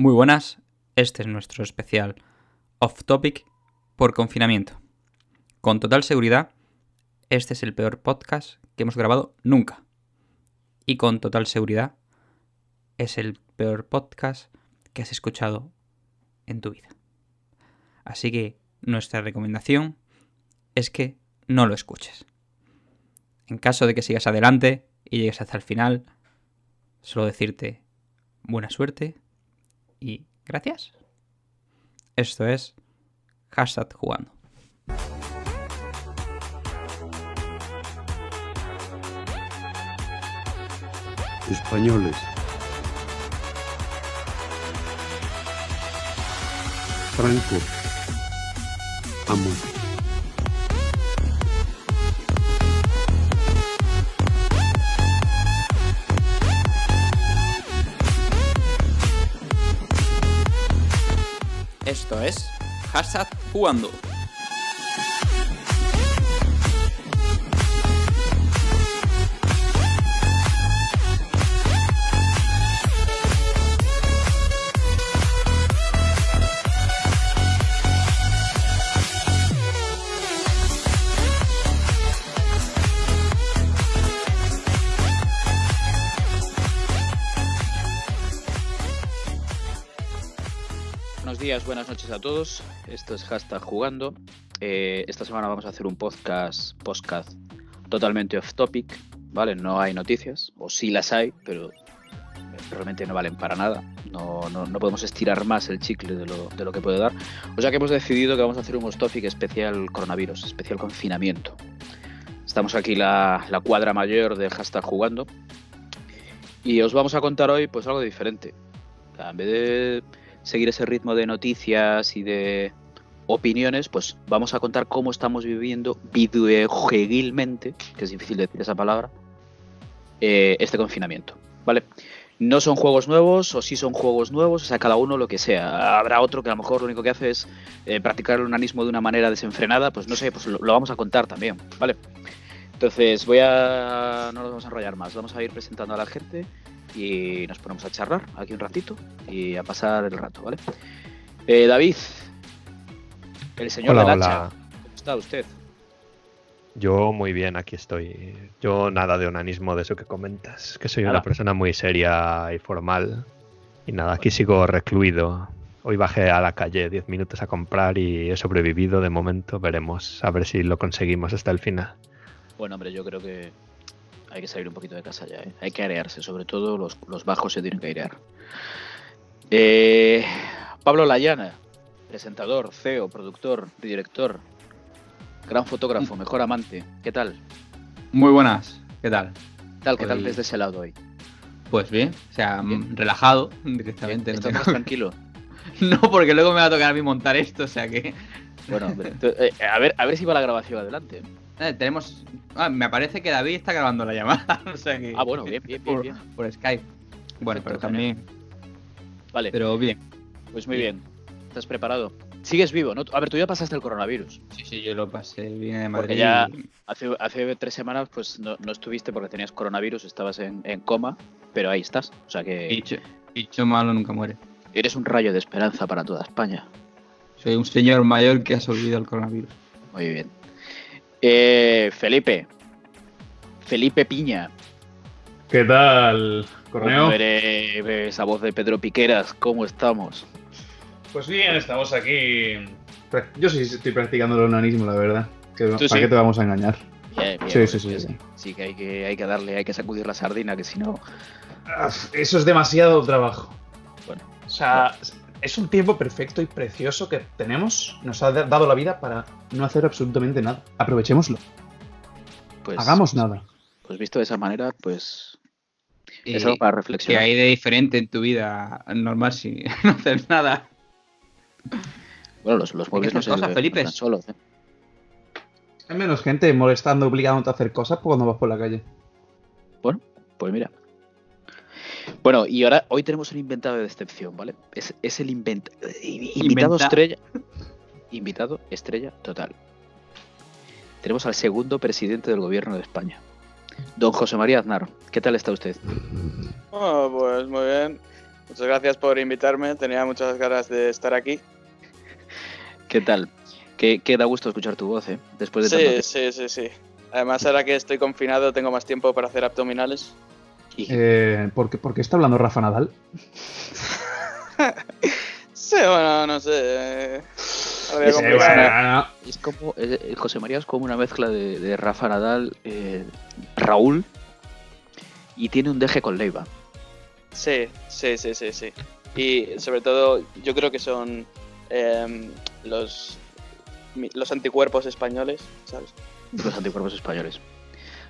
Muy buenas, este es nuestro especial off topic por confinamiento. Con total seguridad, este es el peor podcast que hemos grabado nunca. Y con total seguridad, es el peor podcast que has escuchado en tu vida. Así que nuestra recomendación es que no lo escuches. En caso de que sigas adelante y llegues hasta el final, solo decirte buena suerte y gracias. Esto es hashtag jugando. Españoles. Franco. Amo. Hashtag jugando. Buenas noches a todos. Esto es hashtag jugando. Eh, esta semana vamos a hacer un podcast, podcast totalmente off topic, ¿vale? No hay noticias, o sí las hay, pero realmente no valen para nada. No, no, no podemos estirar más el chicle de lo, de lo que puede dar. O sea que hemos decidido que vamos a hacer un off topic especial coronavirus, especial confinamiento. Estamos aquí la, la cuadra mayor del hashtag jugando. Y os vamos a contar hoy pues algo diferente. En vez de seguir ese ritmo de noticias y de opiniones, pues vamos a contar cómo estamos viviendo videojueguilmente, que es difícil decir esa palabra, eh, este confinamiento, ¿vale? No son juegos nuevos o sí son juegos nuevos, o sea, cada uno lo que sea. Habrá otro que a lo mejor lo único que hace es eh, practicar el onanismo de una manera desenfrenada, pues no sé, pues lo, lo vamos a contar también, ¿vale? Entonces voy a... no nos vamos a enrollar más, vamos a ir presentando a la gente y nos ponemos a charlar aquí un ratito y a pasar el rato, ¿vale? Eh, David, el señor Hola, del hacha. ¿cómo está usted? Yo muy bien, aquí estoy. Yo nada de onanismo de eso que comentas, que soy Nada. una persona muy seria y formal. Y nada, aquí sigo recluido. Hoy bajé a la calle 10 minutos a comprar y he sobrevivido de momento. Veremos a ver si lo conseguimos hasta el final. Bueno, hombre, yo creo que hay que salir un poquito de casa ya, ¿eh? Hay que airearse, sobre todo los, los bajos se tienen que airear. Eh, Pablo Layana, presentador, CEO, productor, director, gran fotógrafo, mejor amante. ¿Qué tal? Muy buenas, ¿qué tal? ¿Qué tal? ¿Qué tal desde ese lado hoy? Pues bien, o sea, Bien. mm, relajado directamente. no ¿Estás tengo- más tranquilo? No, porque luego me va a tocar a mí montar esto, o sea que... Bueno, eh, a, ver, a ver si va la grabación adelante. Eh, tenemos... Ah, me parece que David está grabando la llamada, o sea que... Ah, bueno, bien, bien, bien, por, bien. por Skype. Bueno, pero también... Vale, Pero bien. pues muy bien. ¿Estás preparado? Sigues vivo, ¿no? A ver, tú ya pasaste el coronavirus. Sí, sí, yo lo pasé bien de Porque Madrid. ya- y- Hace, hace tres semanas pues no, no estuviste porque tenías coronavirus, estabas en, en coma, pero ahí estás. O sea que Dicho, dicho malo nunca muere. eres un rayo de esperanza para toda España. Soy un señor mayor que ha sobrevivido al coronavirus. Muy bien. Eh, Felipe. Felipe Piña. ¿Qué tal, Corneo? Esa voz de Pedro Piqueras, ¿cómo estamos? Pues bien, estamos aquí. Yo sí estoy practicando el onanismo, la verdad. ¿Para sí? qué te vamos a engañar? Bien, bien, Sí, sí, sí, sí. sí que hay que hay que darle, hay que sacudir la sardina, que si no. Ah, Eso es demasiado trabajo. Bueno, O sea, es un tiempo perfecto y precioso que tenemos. Nos ha da- dado la vida para no hacer absolutamente nada. Aprovechémoslo. pues. Hagamos nada. Pues visto de esa manera, pues. Y- Es algo para ¿Qué reflexionar. hay de diferente en tu vida normal si no haces nada? Bueno, los, los muebles que no se cosas, no Felipe. están solos. ¿eh? Hay menos gente molestando, obligándote a hacer cosas cuando vas por la calle. Pues mira. Bueno, y ahora hoy tenemos un inventado de excepción, ¿vale? Es, es el invent- eh, invitado Inventa- estrella. Invitado estrella total. Tenemos al segundo presidente del gobierno de España. Don José María Aznar, ¿qué tal está usted? Ah, pues muy bien. Muchas gracias por invitarme. Tenía muchas ganas de estar aquí. ¿Qué tal? Qué, qué da gusto escuchar tu voz, ¿eh? Después de Sí, tanto sí, sí, sí. Además, ahora que estoy confinado, tengo más tiempo para hacer abdominales. Eh, ¿por, qué, por qué está hablando Rafa Nadal? Sí, bueno, no sé. eh, voy a Sí, bueno, Es como, eh, eh, José María es como una mezcla de, de Rafa Nadal, eh, Raúl y tiene un deje con Leiva. Sí, sí, sí, sí, sí. Y sobre todo, yo creo que son em, los, los anticuerpos españoles, ¿sabes? Los anticuerpos españoles.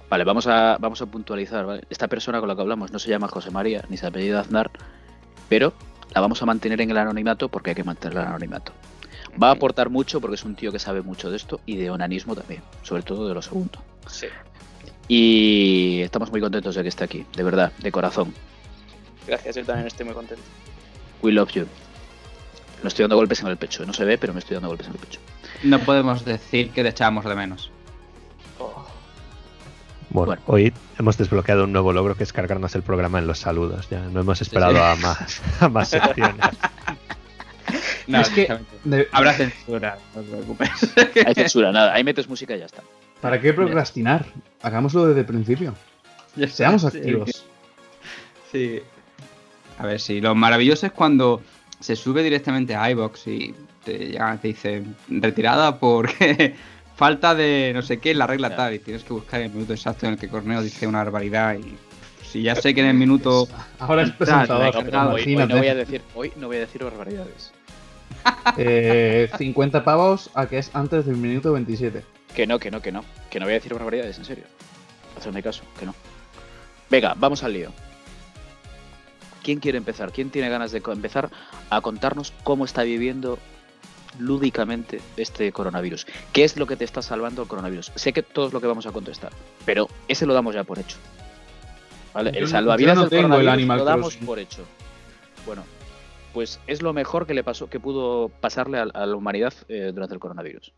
Vale, vamos a, vamos a puntualizar, ¿vale? Esta persona con la que hablamos no se llama José María, ni se apellida Aznar, pero la vamos a mantener en el anonimato porque hay que mantener el anonimato. Va a aportar mucho porque es un tío que sabe mucho de esto y de onanismo también, sobre todo de lo segundo. Sí. Y estamos muy contentos de que esté aquí, de verdad, de corazón. Gracias, yo también estoy muy contento. We love you. Me estoy dando golpes en el pecho, no se ve, pero me estoy dando golpes en el pecho. No podemos decir que te echamos de menos. Bueno, Bueno. hoy hemos desbloqueado un nuevo logro que es cargarnos el programa en los saludos. Ya no hemos esperado sí. a más, a más secciones. No, Es que- de- Habrá censura, no te preocupes. Hay censura, nada, ahí metes música y ya está. ¿Para qué procrastinar? Hagámoslo desde el principio. Seamos activos. Sí. A ver, sí, lo maravilloso es cuando se sube directamente a iBox y te, ya te dice retirada porque falta de no sé qué en la regla tal y tienes que buscar el minuto exacto en el que Corneo dice una barbaridad y si ya sé que en el minuto Ahora es Tal, presentador. no, hoy, no voy a decir, hoy no voy a decir barbaridades. Eh, 50 pavos a que es antes del minuto 27. Que no, que no, que no. Que no voy a decir barbaridades, en serio. Hacedme caso, que no. Venga, vamos al lío. ¿Quién quiere empezar? ¿Quién tiene ganas de empezar a contarnos cómo está viviendo lúdicamente este coronavirus? ¿Qué es lo que te está salvando el coronavirus? Sé que todo es lo que vamos a contestar, pero ese lo damos ya por hecho. ¿Vale? Yo El salvavidas no del tengo el coronavirus Animal lo damos Crossing. por hecho. Bueno, pues es lo mejor que le pasó, que pudo pasarle a, a la humanidad eh, durante el coronavirus.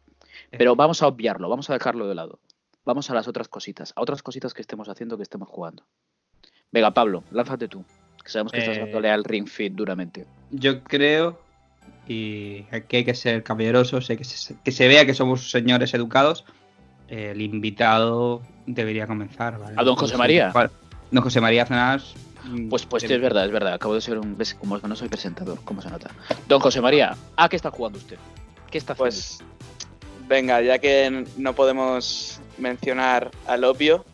Pero vamos a obviarlo, vamos a dejarlo de lado. Vamos a las otras cositas, a otras cositas que estemos haciendo, que estemos jugando. Venga, Pablo, lánzate tú. Que sabemos que estás Eh, dándole al Ring Fit duramente. yo creo y aquí hay que ser caballerosos, hay que se, que se vea que somos señores educados. eh, el invitado debería comenzar. ¿vale? ¿A don José María? Vale. Don José María Aznar. mm, Pues, pues es verdad, es verdad. Acabo de ser un. ves, Como no soy presentador, ¿cómo se nota? Don José María, ¿a qué está jugando usted? ¿Qué está haciendo? Pues venga, ya que no podemos mencionar al obvio,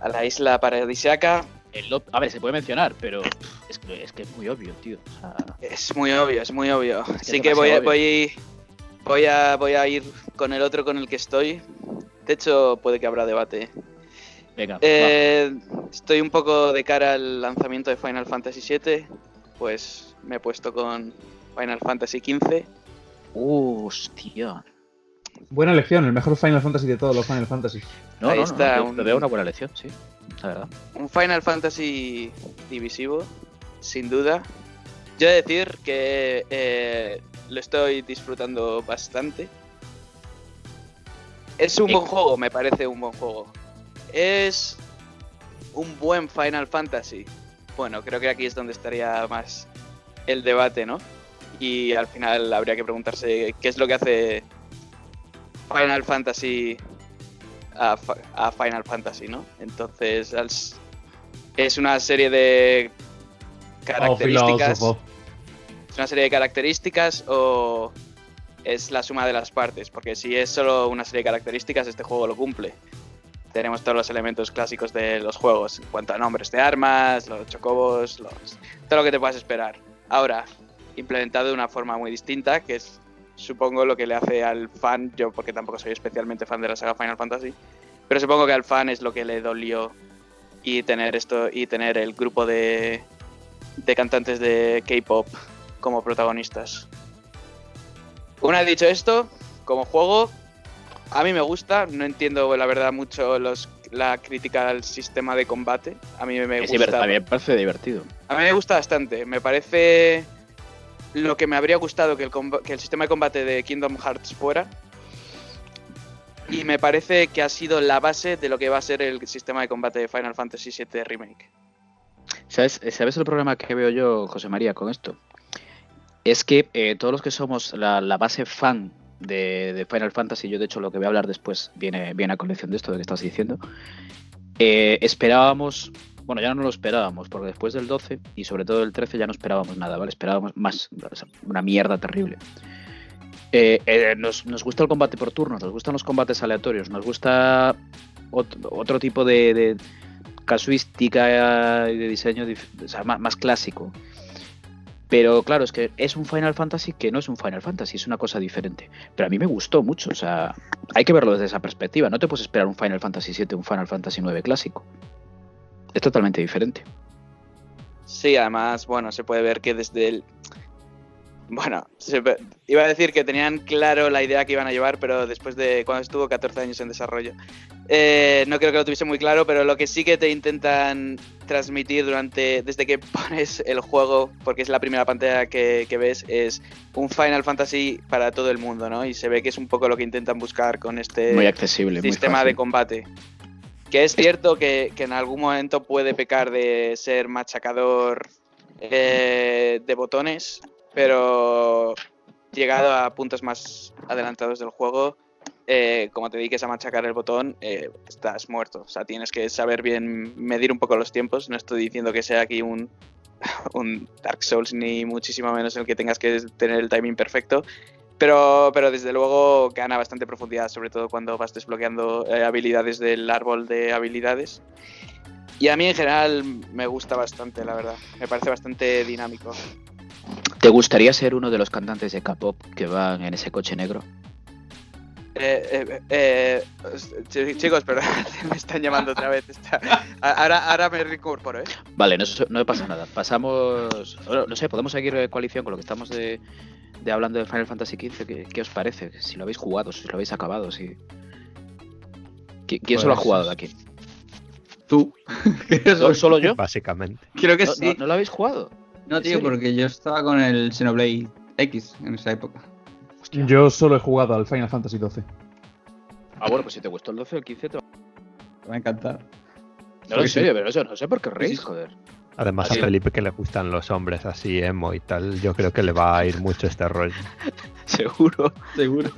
a la isla paradisiaca, El a ver, se puede mencionar, pero es que es, que es muy obvio, tío. O sea, es muy obvio, es muy obvio. Así es que voy a, voy, voy, a, voy a ir con el otro con el que estoy. De hecho, puede que habrá debate. venga, Eh, estoy un poco de cara al lanzamiento de Final Fantasy VII, pues me he puesto con Final Fantasy XV. Hostia. Buena elección, el mejor Final Fantasy de todos los Final Fantasy. No, Ahí no, no, está no, un- me veo una buena lección, sí. La verdad. Un Final Fantasy divisivo, sin duda. Yo he de decir que eh, lo estoy disfrutando bastante. Es un buen juego, me parece un buen juego. Es un buen Final Fantasy. Bueno, creo que aquí es donde estaría más el debate, ¿no? Y al final habría que preguntarse qué es lo que hace Final Fantasy a, a Final Fantasy, ¿no? Entonces es una serie de características. ¿Es una serie de características o es la suma de las partes? Porque si es solo una serie de características, este juego lo cumple. Tenemos todos los elementos clásicos de los juegos en cuanto a nombres de armas, los chocobos, los... todo lo que te puedas esperar. Ahora, implementado de una forma muy distinta, que es supongo lo que le hace al fan, yo porque tampoco soy especialmente fan de la saga Final Fantasy, pero supongo que al fan es lo que le dolió y tener esto y tener el grupo de, de cantantes de K-pop como protagonistas. Una vez dicho esto, como juego, a mí me gusta, no entiendo la verdad mucho los, la crítica al sistema de combate. A mí me Es gusta. a mí me parece divertido. A mí me gusta bastante. Me parece lo que me habría gustado que el, que el sistema de combate de Kingdom Hearts fuera. Y me parece que ha sido la base de lo que va a ser el sistema de combate de Final Fantasy VII Remake. ¿Sabes, ¿Sabes el problema que veo yo, José María, con esto? Es que eh, todos los que somos la, base fan de, Final Fantasy, yo de hecho lo que voy a hablar después viene, viene a colección de esto de que estás diciendo, eh, esperábamos, bueno, ya no lo esperábamos, porque después del 12 y sobre todo del 13 ya no esperábamos nada, ¿vale? Esperábamos más, una mierda terrible. Eh, nos, nos gusta el combate por turnos, nos gustan los combates aleatorios, nos gusta ot- otro tipo de casuística de diseño más, más clásico. Pero claro, es que es un Final Fantasy que no es un Final Fantasy, es una cosa diferente. Pero a mí me gustó mucho, o sea, hay que verlo desde esa perspectiva. No te puedes esperar un Final Fantasy 7, un Final Fantasy 9 clásico. Es totalmente diferente. Sí, además, bueno, se puede ver que desde el. Bueno, se iba a decir que tenían claro la idea que iban a llevar, pero después de cuando estuvo 14 años en desarrollo. Eh, no creo que lo tuviese muy claro, pero lo que sí que te intentan transmitir durante. desde que pones el juego, porque es la primera pantalla que, que ves, es un Final Fantasy para todo el mundo, ¿no? Y se ve que es un poco lo que intentan buscar con este Muy accesible, sistema de combate. Que es cierto que, que en algún momento puede pecar de ser machacador eh, de botones, pero llegado a puntos más adelantados del juego, eh, como te dediques a machacar el botón, eh, estás muerto. O sea, tienes que saber bien medir un poco los tiempos. No estoy diciendo que sea aquí un, Dark Souls, ni muchísimo menos en el que tengas que tener el timing perfecto. Pero, pero desde luego gana bastante profundidad, sobre todo cuando vas desbloqueando eh, habilidades del árbol de habilidades. Y a mí en general me gusta bastante, la verdad. Me parece bastante dinámico. ¿Te gustaría ser uno de los cantantes de K-pop que van en ese coche negro? Eh, eh, eh, ch- chicos, perdón, me están llamando otra vez. Está- Ahora, ahora me reincorporo, ¿eh? Vale, no, no pasa nada. Pasamos. No sé, podemos seguir eh, coalición con lo que estamos de, de hablando de Final Fantasy XV. ¿Qué, qué os parece? Si lo habéis jugado, si lo habéis acabado, si. ¿Qui- ¿Quién se lo ha Pues- jugado de aquí? Tú. ¿Solo, solo yo? Básicamente. Creo que ¿No, sí. no- no lo habéis jugado? No, ¿En tío, porque yo estaba con el Xenoblade X en esa época. Yo solo he jugado al Final Fantasy XII. Ah, bueno, pues si te gustó el 12 o el 15, te... no, Me va a encantar. en Sí, serio, sí. pero eso no sé por qué reís, joder. Además Así a es. Felipe que le gustan los hombres así emo y tal, yo creo que le va a ir mucho este rollo. Seguro. Seguro.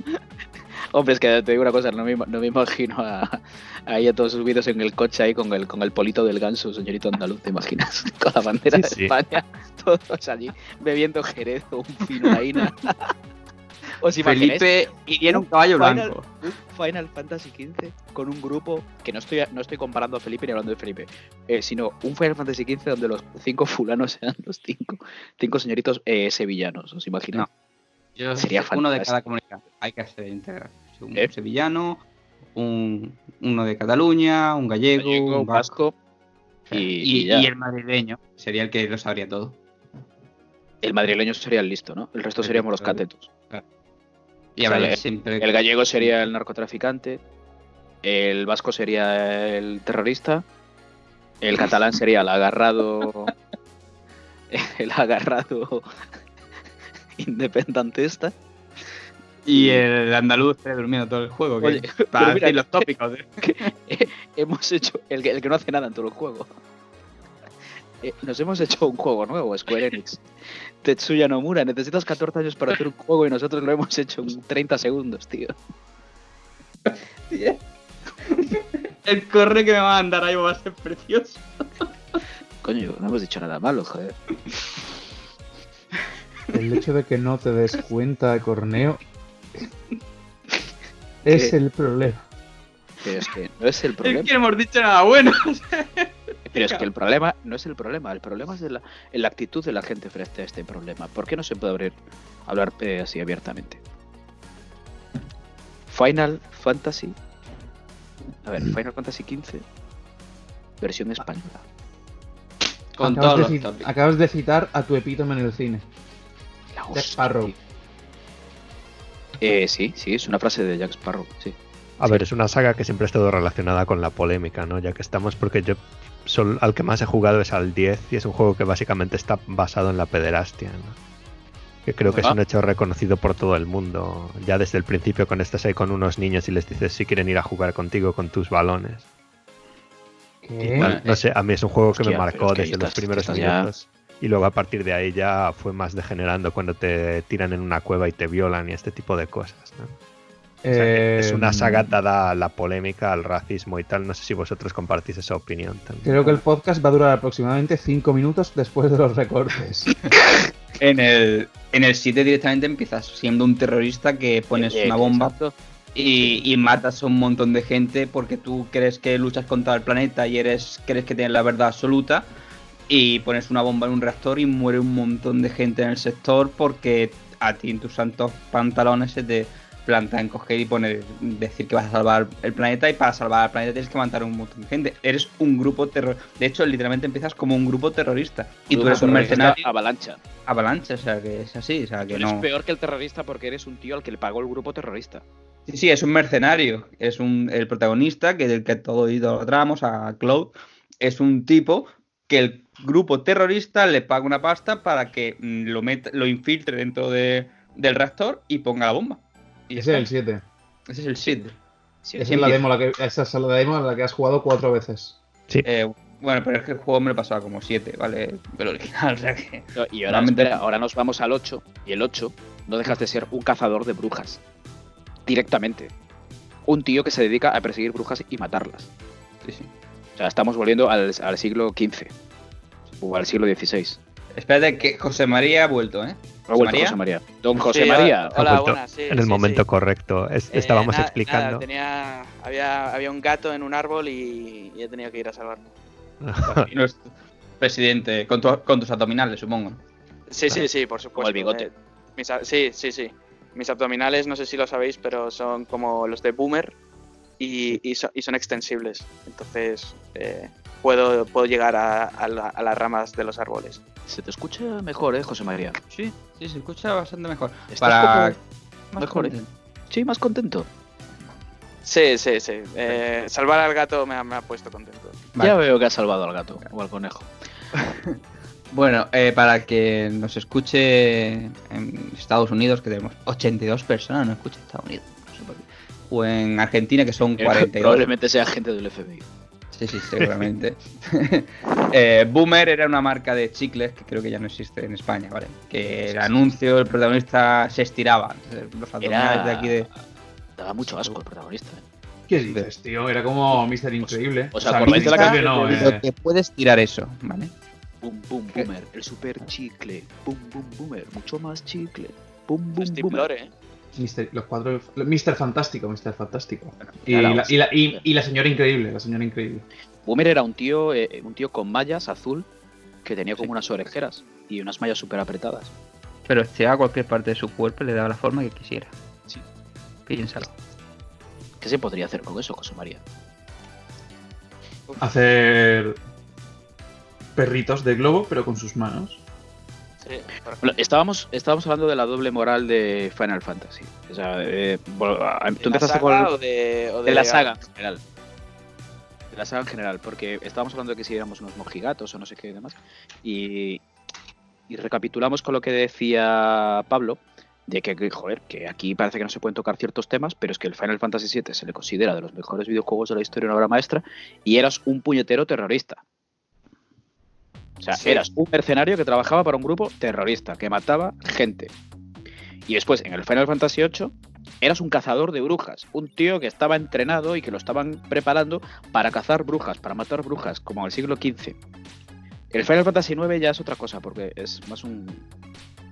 Hombre, es que te digo una cosa, no me, no me imagino a, ahí a todos subidos en el coche ahí con el, con el polito del ganso, señorito andaluz, ¿te imaginas? Con la bandera Sí, de sí. España, todos allí bebiendo jerez o un finaína. ¿Os imagináis Felipe iría en un caballo Final- blanco. un Final Fantasy XV con un grupo que no estoy, no estoy comparando a Felipe ni hablando de Felipe, eh, sino un Final Fantasy XV donde los cinco fulanos sean los cinco, cinco señoritos eh, sevillanos, ¿os imagináis? Yo Sería uno de cada comunidad. Hay que hacer integrar. Un ¿Eh? sevillano, un, uno de Cataluña, un gallego, Gallego, un vasco. y, Y, y el madrileño sería el que lo sabría todo. El madrileño sería el listo, ¿no? El resto seríamos los catetos. Y O sea, siempre. El gallego sería el narcotraficante, el vasco sería el terrorista, el catalán sería el agarrado. el agarrado independentista. Y el andaluz estaría durmiendo todo el juego. que- Oye, para mira, decir los tópicos. ¿eh? hemos hecho. El que, el que no hace nada en todo el juego. Eh, nos hemos hecho un juego nuevo, Square Enix. Tetsuya Nomura, necesitas 14 años para hacer un juego y nosotros lo hemos hecho en 30 segundos, tío. El correo que me va a mandar ahí va a ser precioso. Coño, no hemos dicho nada malo, joder. El hecho de que no te des cuenta, Corneo, es ¿Qué? el problema. Pero es que no es el Es problema. que no hemos dicho nada bueno. Pero es que el problema no es el problema. El problema es de la, en la actitud de la gente frente a este problema. ¿Por qué no se puede abrir, hablar eh, así abiertamente? Final Fantasy. A ver, Final Fantasy XV. Versión española. Con acabas, todos de los cit- tópicos. acabas de citar a tu epítome en el cine. La Jack hostia, Sparrow. tío. Eh, sí, sí, es una frase de Jack Sparrow. Sí. A ver, es una saga que siempre ha estado relacionada con la polémica, ¿no? Ya que estamos, porque yo sol- al que más he jugado es al 10 y es un juego que básicamente está basado en la pederastia, ¿no? Que creo que es Ah. un hecho reconocido por todo el mundo. Ya desde el principio, cuando estás ahí con unos niños y les dices si quieren ir a jugar contigo con tus balones. ¿Qué? No, no sé, a mí es un juego que me marcó es que desde los primeros minutos. Y luego a partir de ahí ya fue más degenerando cuando te tiran en una cueva y te violan y este tipo de cosas. ¿no? O sea, que es una Eh, saga dada a la polémica, al racismo y tal. No sé si vosotros compartís esa opinión también. Creo que el podcast va a durar aproximadamente 5 minutos después de los recortes. En el, en el 7 directamente empiezas siendo un terrorista que pones una bomba y, y matas a un montón de gente porque tú crees que luchas contra el planeta y eres crees que tienes la verdad absoluta y pones una bomba en un reactor y muere un montón de gente en el sector porque a ti en tus santos pantalones se te planta en coger y poner decir que vas a salvar el planeta y para salvar al planeta tienes que matar a un montón de gente. Eres un grupo terror. De hecho, literalmente empiezas como un grupo terrorista y tú eres un mercenario Avalancha. avalancha, o sea que es así, o sea que eres no. peor que el terrorista porque eres un tío al que le pagó el grupo terrorista. Sí, sí, es un mercenario. Es un, el protagonista, que del que todo idolatramos, a Cloud, es un tipo que el grupo terrorista le paga una pasta para que mm, lo, meta- lo infiltre dentro de- del reactor y ponga la bomba. Y Ese es el está. 7. Ese es el SID. Sí, Esa sí, es la demo, la que, esa es la demo en la que has jugado cuatro veces. Eh, bueno, pero es que el juego me lo pasaba como 7, ¿vale? Pero original, o sea que. No, Y ahora, Realmente- espera, ahora nos vamos al 8. Y el 8 no dejas de ser un cazador de brujas. Directamente. Un tío que se dedica a perseguir brujas y matarlas. Sí, sí. O sea, estamos volviendo al, al siglo XV. O al siglo XVI. Espérate que José María ha vuelto, ¿eh? Ha vuelto? José María. Don José Sí, María. Hola, Ha vuelto buenas, sí, en el sí, momento sí. correcto. Es- Eh, estábamos nada- explicando. nada, tenía, había, había un gato en un árbol y, y he tenido que ir a salvarlo. Y nuestro presidente, con, tu- con tus abdominales, supongo. Sí, sí, sí, por supuesto. Como el bigote. eh, mis sí, sí, sí. Mis abdominales, no sé si lo sabéis, pero son como los de Boomer y, y so- y son extensibles. Entonces, eh, puedo, puedo llegar a, a la- a las ramas de los árboles. Se te escucha mejor, ¿eh, José María? Sí, sí, se escucha bastante mejor. Estás Para. como mejor, ¿eh? Sí, más contento. Sí, sí, sí. Eh, salvar al gato me ha, me ha puesto contento. Vale. Ya veo que has salvado al gato o al conejo. Bueno, eh, para que nos escuche en Estados Unidos, que tenemos 82 personas, no escucha Estados Unidos. O en Argentina, que son 42. Probablemente sea gente del FBI. Sí, sí, seguramente. Eh, Boomer era una marca de chicles que creo que ya no existe en España, ¿vale? Que el anuncio, el protagonista se estiraba. Los Era... de aquí de. Daba mucho asco el protagonista. ¿eh? ¿Qué dices, tío? Era como Mr. Increíble. ¿os acordáis de la Mr. canción? no, eh. que puedes tirar eso, ¿vale? Boom, boom, boomer. El super chicle. Boom, boom, boomer. Mucho más chicle. Boom, boom, Steve boomer. Lore, ¿eh? Mr. los cuatro, Mr. Fantástico, Mr. Fantástico. Y la la, y, la, y- hostia. y la señora increíble, la señora increíble. Boomer era un tío, eh, un tío con mallas azul que tenía como unas orejeras y unas mallas súper apretadas. Pero estiraba cualquier parte de su cuerpo le daba la forma que quisiera. Sí. Piénsalo. ¿Qué se podría hacer con eso, José María? Hacer perritos de globo, pero con sus manos. Sí, estábamos, estábamos hablando de la doble moral de Final Fantasy. O sea, eh, bueno, a- ¿De tú empezaste con o de, o de la saga en general. De la saga en general, porque estábamos hablando de que si éramos unos mojigatos o no sé qué y demás. Y, y recapitulamos con lo que decía Pablo, de que, que, joder, que aquí parece que no se pueden tocar ciertos temas, pero es que el Final Fantasy VII se le considera de los mejores videojuegos de la historia, una obra maestra, y eras un puñetero terrorista. O sea, Sí. eras un mercenario que trabajaba para un grupo terrorista, que mataba gente. Y después, en el Final Fantasy VIII, eras un cazador de brujas, un tío que estaba entrenado y que lo estaban preparando para cazar brujas, para matar brujas, como en el siglo XV. El Final Fantasy IX ya es otra cosa, porque es más un,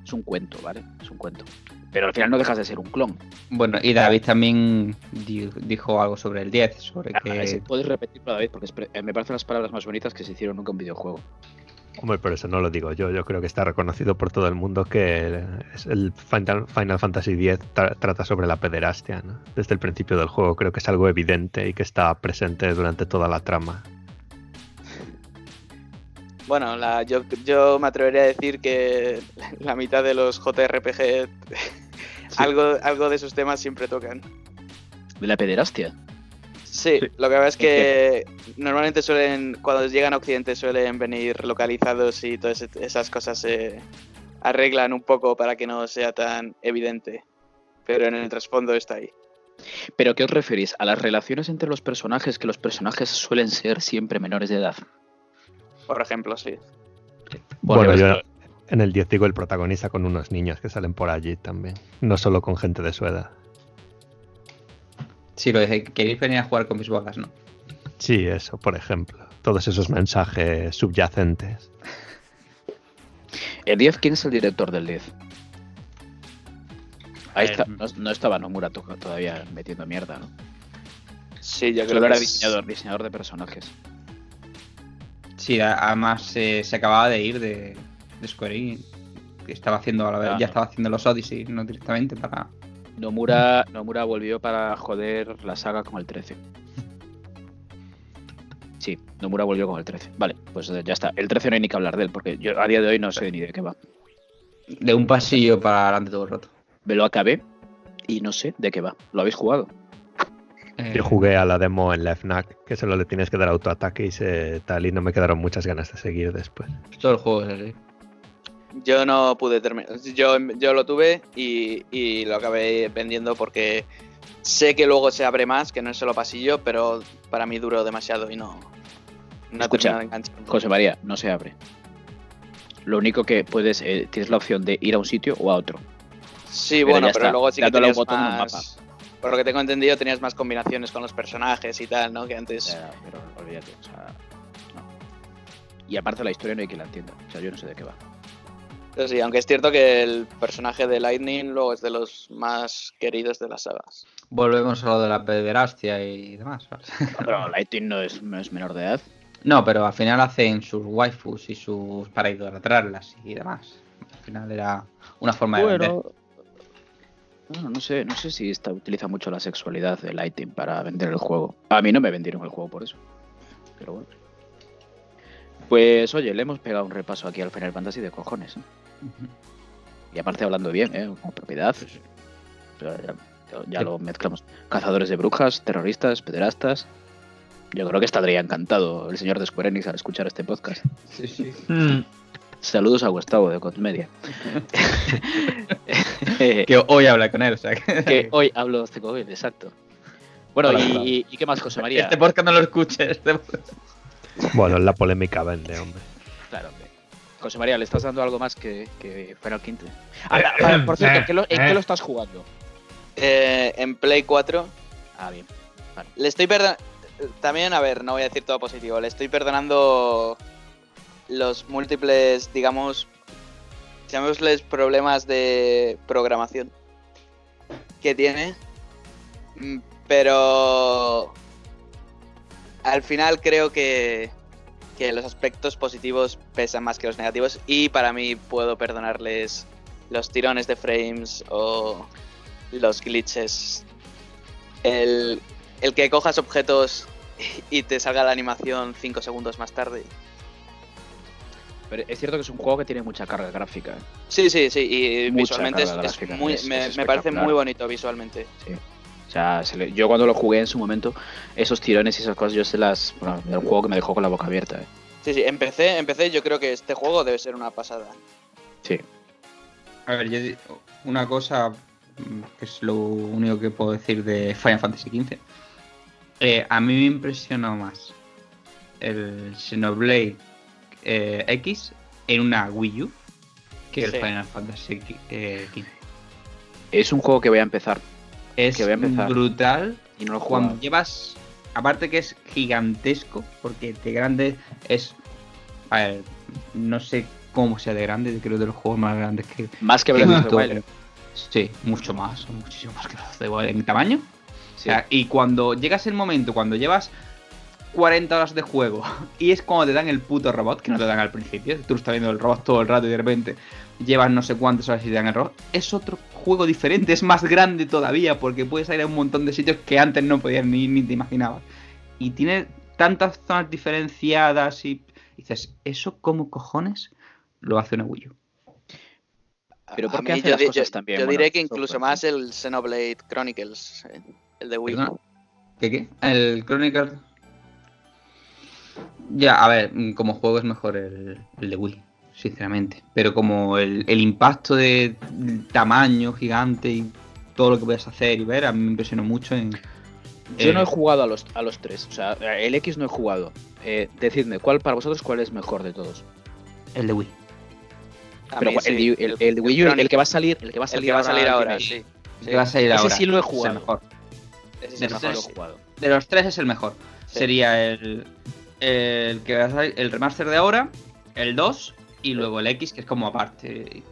es un cuento, ¿vale? Es un cuento. Pero al final no dejas de ser un clon. Bueno, y David también di- dijo algo sobre el 10, sobre Ah, que... Puedes repetirlo, David, porque eh, me parecen las palabras más bonitas que se hicieron nunca en un videojuego. Hombre, pero eso no lo digo yo. Yo creo que está reconocido por todo el mundo que el Final, Final Fantasy X tra- trata sobre la pederastia. ¿no? Desde el principio del juego creo que es algo evidente y que está presente durante toda la trama. Bueno, la, yo, yo me atrevería a decir que la mitad de los JRPG algo, algo de esos temas siempre tocan. De la pederastia. Sí, lo que pasa es que normalmente suelen, cuando llegan a Occidente suelen venir localizados y todas esas cosas se arreglan un poco para que no sea tan evidente. Pero en el trasfondo está ahí. ¿Pero qué os referís? ¿A las relaciones entre los personajes? Que los personajes suelen ser siempre menores de edad. Por ejemplo, sí. Bueno, yo en el 10 digo el protagonista con unos niños que salen por allí también. No solo con gente de su edad. Sí, lo de queréis venir a jugar con mis bodas, ¿no? Sí, eso, por ejemplo. Todos esos mensajes subyacentes. ¿El 10 quién es el director del 10? Ahí Eh, está. No, no estaba Nomura to- todavía metiendo mierda, ¿no? Sí, yo creo Solo que era es- diseñador, diseñador de personajes. Sí, además eh, se acababa de ir de, de Square Enix. que Estaba haciendo, a la vez- Ah, ya estaba haciendo los Odyssey, no directamente para. Nomura, Nomura volvió para joder la saga con el 13. Sí, Nomura volvió con el 13. Vale, pues ya está. El 13 no hay ni que hablar de él, porque yo a día de hoy no sé ni de qué va. De un pasillo para adelante todo el rato. Me lo acabé y no sé de qué va. ¿Lo habéis jugado? Eh, Yo jugué a la demo en la FNAC, que solo le tienes que dar autoataque y se tal, y no me quedaron muchas ganas de seguir después. Todo el juego es así. Yo no pude terminar. Yo, yo lo tuve y, y lo acabé vendiendo porque sé que luego se abre más, que no es solo pasillo, pero para mí duró demasiado y no. No Escucha, de. José María, no se abre. Lo único que puedes, eh, tienes la opción de ir a un sitio o a otro. Sí, Pero bueno, ya pero está, luego sí que un tenías botón en un más. Por lo que tengo entendido, tenías más combinaciones con los personajes y tal, ¿no? Que antes. Sea, pero olvídate, o sea, no. Y aparte la historia no hay quien la entienda. O sea, yo no sé de qué va. Pero sí, aunque es cierto que el personaje de Lightning luego es de los más queridos de las sagas. Volvemos a lo de la pederastia y demás. ¿sabes? Pero Lightning no es, no es menor de edad. No, pero al final hacen sus waifus y sus para idolatrarlas y demás. Al final era una forma de vender. Bueno, bueno, no sé, no sé si esta utiliza mucho la sexualidad de Lightning para vender el juego. A mí no me vendieron el juego por eso. Pero bueno. Pues oye, le hemos pegado un repaso aquí al Final Fantasy de cojones. ¿eh? Y aparte hablando bien, ¿eh? Con propiedad. Ya ya lo mezclamos. Cazadores de brujas, terroristas, pederastas. Yo creo que estaría encantado el señor de Square Enix al escuchar este podcast. Sí, sí. Saludos a Gustavo de Codmedia. Que hoy habla con él, o sea que. que hoy hablo de COVID, exacto. Bueno, Hola, y, hola. y- y qué más, José María? Este podcast no lo escuches. Este... Bueno, la polémica vende, hombre. Claro. José María, ¿le estás dando algo más que, que Final Quinte? Ah, ah, por cierto, ¿en qué lo, en qué lo estás jugando? Eh, en Play 4 Ah, bien. Le estoy perdonando. También, a ver, no voy a decir todo positivo. Le estoy perdonando los múltiples, digamos, llamémosles problemas de programación que tiene. Mm, Pero al final creo que, que los aspectos positivos pesan más que los negativos. Y para mí puedo perdonarles los tirones de frames o los glitches. El, el que cojas objetos y te salga la animación 5 segundos más tarde. Pero es cierto que es un juego que tiene mucha carga gráfica. ¿eh? Sí, sí, sí, y Mucha visualmente es, carga es gráfica, muy, es- me, parece muy bonito visualmente. Sí. O sea, se le- yo cuando lo jugué en su momento, esos tirones y esas cosas, yo se las. Bueno, era un juego que me dejó con la boca abierta. ¿eh? Sí, sí, empecé, empecé, yo creo que este juego debe ser una pasada. Sí. A ver, yo una cosa mm, que es lo único que puedo decir de Final Fantasy XV. Eh, a mí me impresionó más el Xenoblade eh, X en una Wii U que el. Final Fantasy eh, XV. Es un juego que voy a empezar Es Que voy a empezar. brutal y no lo cuando jugado. llevas. Aparte que es gigantesco, porque de grande es. A ver, no sé cómo sea de grande, creo de los juegos más grandes que, Más que que Breath of the visto. Wild. Sí, mucho más, muchísimo más que Breath of the Wild en tamaño. Sí. O sea, y cuando llegas el momento, cuando llevas 40 horas de juego y es cuando te dan el puto robot, que no te dan al principio, tú estás viendo el robot todo el rato y de repente llevas no sé cuántas horas y te dan robot, es otro juego diferente, es más grande todavía porque puedes ir a un montón de sitios que antes no podías ni, ni te imaginabas. Y tiene tantas zonas diferenciadas y dices, ¿eso cómo cojones lo hace una Wii U? Pero A ¿por qué mí hace yo las cosas yo- Bueno, diré que incluso más el Xenoblade Chronicles, el de Wii. Perdona. ¿Qué qué? El Chronicle. Ya, a ver, mm, como juego es mejor el, el de Wii, sinceramente. Pero como el, el impacto de tamaño gigante y todo lo que puedes hacer y ver, a mí me impresionó mucho en... Yo eh, no he jugado a los, a los tres. O sea, el X no he jugado. Eh, decidme, ¿cuál para vosotros cuál es mejor de todos? El de Wii. A Pero el, sí, de- el, el Wii U, el que va a salir, el que va a el salir que va a salir ahora, el sí. remake. El que va a salir Ese ahora. sí lo he es el jugado. mejor. Ese es De el lo he tres. jugado. De los tres es el mejor. Sí. Sería el, el que va a salir- el remaster de ahora, el 2 y luego el X, que es como aparte.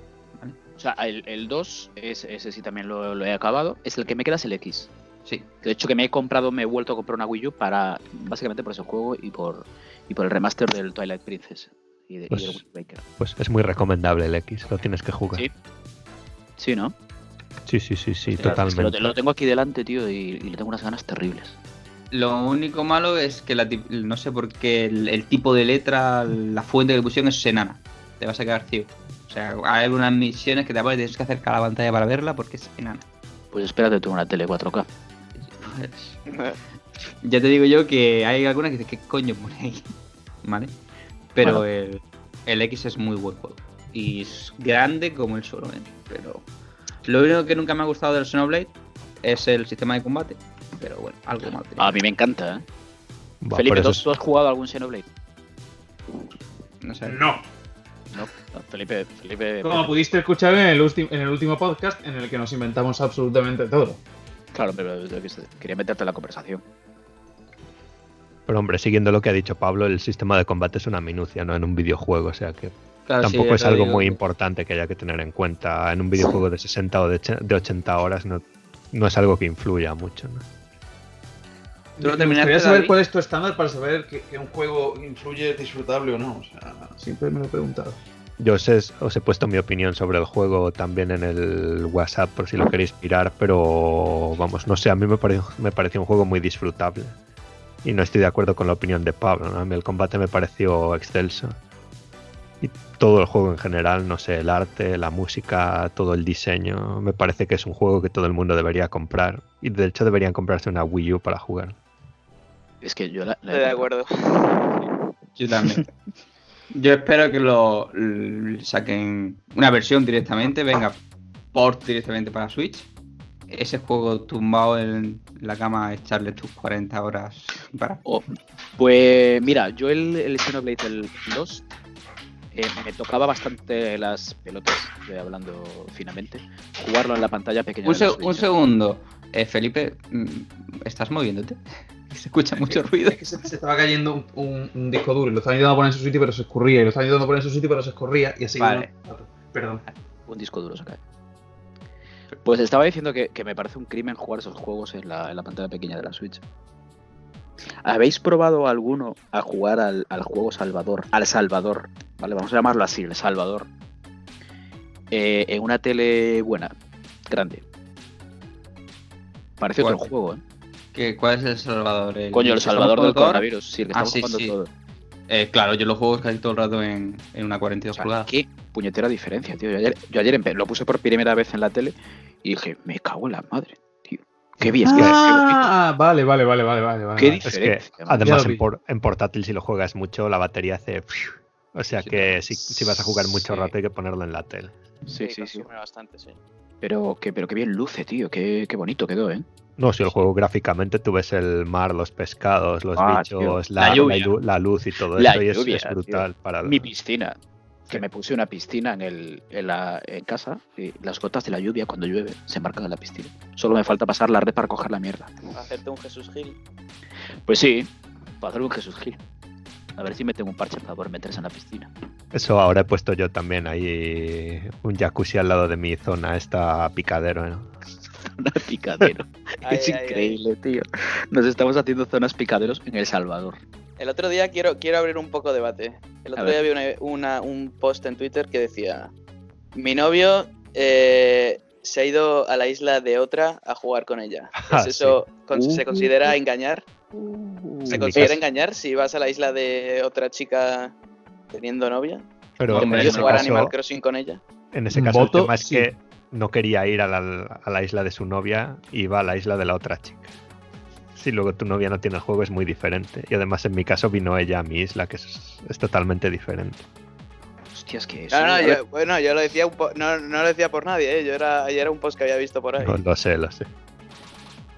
¿vale? O sea, el, el 2, es, ese sí también lo, lo he acabado. Es el que me queda es el X. Sí. De hecho, que me he comprado, me he vuelto a comprar una Wii U para, básicamente por ese juego y por, y por el remaster del Twilight Princess y, de, y Pues- del Wind Waker. Pues es muy recomendable el X, lo tienes que jugar. Sí. Sí, ¿no? Sí, sí, sí, sí, Claro, es que totalmente. lo, lo tengo aquí delante, tío, y, y le tengo unas ganas terribles. Lo único malo es que la, no sé por qué el, el tipo de letra, la fuente que pusieron es enana. Te vas a quedar ciego. O sea, hay algunas misiones que te aparecen, tienes que acercar a la pantalla para verla porque es enana. Pues espérate tú una tele 4K. Pues, ya te digo yo que hay algunas que dices, ¿qué coño pone ahí? ¿Vale? Pero Bueno. el, el X es muy buen juego. Y es grande como el solo, ¿eh? Pero lo único que nunca me ha gustado del Xenoblade es el sistema de combate. Pero bueno, algo mal. tenía. A mí me encanta, ¿eh? Felipe, ¿tú, es- tú has jugado algún Xenoblade? No sé. No. No, no, Felipe, Felipe. Como pudiste escuchar en el, en el último podcast en el que nos inventamos absolutamente todo. Claro, pero quería meterte en la conversación. Pero hombre, siguiendo lo que ha dicho Pablo, el sistema de combate es una minucia, ¿no? En un videojuego, o sea que Claro, sí, tampoco es algo digo muy que- importante que haya que tener en cuenta. En un videojuego de 60 o de 80 horas no, no es algo que influya mucho, ¿no? ¿Tú lo terminaste, gustaría saber cuál es tu estándar para saber que, que un juego influye disfrutable o no. O sea, siempre me lo he preguntado. Yo os he, os he puesto mi opinión sobre el juego también en el WhatsApp por si lo queréis mirar, pero vamos, no sé, a mí me pareció, me pareció un juego muy disfrutable. Y no estoy de acuerdo con la opinión de Pablo, ¿no? A mí el combate me pareció excelso. Y todo el juego en general, no sé, el arte, la música, todo el diseño, me parece que es un juego que todo el mundo debería comprar. Y de hecho deberían comprarse una Wii U para jugar. Es que yo la. la- Estoy de acuerdo. Yo también. Yo espero que lo saquen una versión directamente, venga, port directamente para Switch. Ese juego tumbado en la cama, echarle tus 40 horas para. Oh, pues mira, yo el, el Xenoblade el 2 eh, me tocaba bastante las pelotas, estoy hablando finamente, jugarlo en la pantalla pequeña. Un, se- un segundo, Eh, Felipe, mm, ¿estás moviéndote? Se escucha mucho ruido. Es que se, se estaba cayendo un, un- un disco duro y lo estaban intentando poner en su sitio pero se escurría y lo estaban intentando poner en su sitio pero se escurría y así. Vale. ¿no? Perdón. Un disco duro se cae. Pues estaba diciendo que, que me parece un crimen jugar esos juegos en la, en la pantalla pequeña de la Switch. ¿Habéis probado alguno a jugar al, al juego Salvador? Al Salvador, ¿vale? Vamos a llamarlo así, el Salvador. Eh, en una tele buena, grande. Parece otro juego, ¿eh? ¿Qué- ¿Cuál es el Salvador? ¿El Coño, el que Salvador del coronavirus. Sí, que Ah, estamos sí, jugando sí. todo. Eh, claro, yo lo juego casi todo el rato en, en una 42 O sea, pulgadas. qué puñetera diferencia, tío. Yo ayer, yo ayer empe- lo puse por primera vez en la tele y dije, me cago en la madre, tío. Qué bien, es que- Ah, vale, vale, vale, vale, vale. vale. Qué vale. Es que Diferencia, además en, por- en portátil si lo juegas mucho la batería hace... O sea Sí, que si, si vas a jugar mucho sí. rato hay que ponerlo en la tele. Sí, sí, sí. consume bastante, sí. Pero que, pero qué bien luce, tío. Qué, qué bonito quedó, ¿eh? No, si el juego gráficamente tú ves el mar, los pescados, los Ah, bichos, tío. la, La la lluvia. lu- la luz y todo La eso, y es- brutal para Mi piscina. Que Sí. me puse una piscina en, el, en, la, en casa y las gotas de la lluvia cuando llueve se marcan en la piscina. Solo me falta pasar la red para coger la mierda. Hacerte un Jesús Gil. Pues sí, para hacer un Jesús Gil. A ver si me tengo un parche para poder meterse en la piscina. Eso ahora he puesto yo también ahí un jacuzzi al lado de mi zona, esta picadero. ¿no? Zona picadero. Ay, es ay, ay. increíble, tío. Nos estamos haciendo zonas picaderos en El Salvador. El otro día quiero, quiero abrir un poco de debate. El otro día vi una- una- un post en Twitter que decía: Mi novio eh, se ha ido a la isla de otra a jugar con ella. Ah, ¿Es eso con- Uh. se considera engañar? ¿Se considera engañar si vas a la isla de otra chica teniendo novia? Pero ¿Que en ese jugar caso, Animal Crossing con ella? en ese caso el tema es sí. que no quería ir a la, a la isla de su novia, iba a la isla de la otra chica. Si luego tu novia no tiene el juego es muy diferente. Y además en mi caso vino ella a mi isla, que es, es totalmente diferente. Hostias, que eso. No, no, yo, bueno, yo lo decía un po- no, no lo decía por nadie, ¿eh? yo era, yo era un post que había visto por ahí. No, lo sé, lo sé.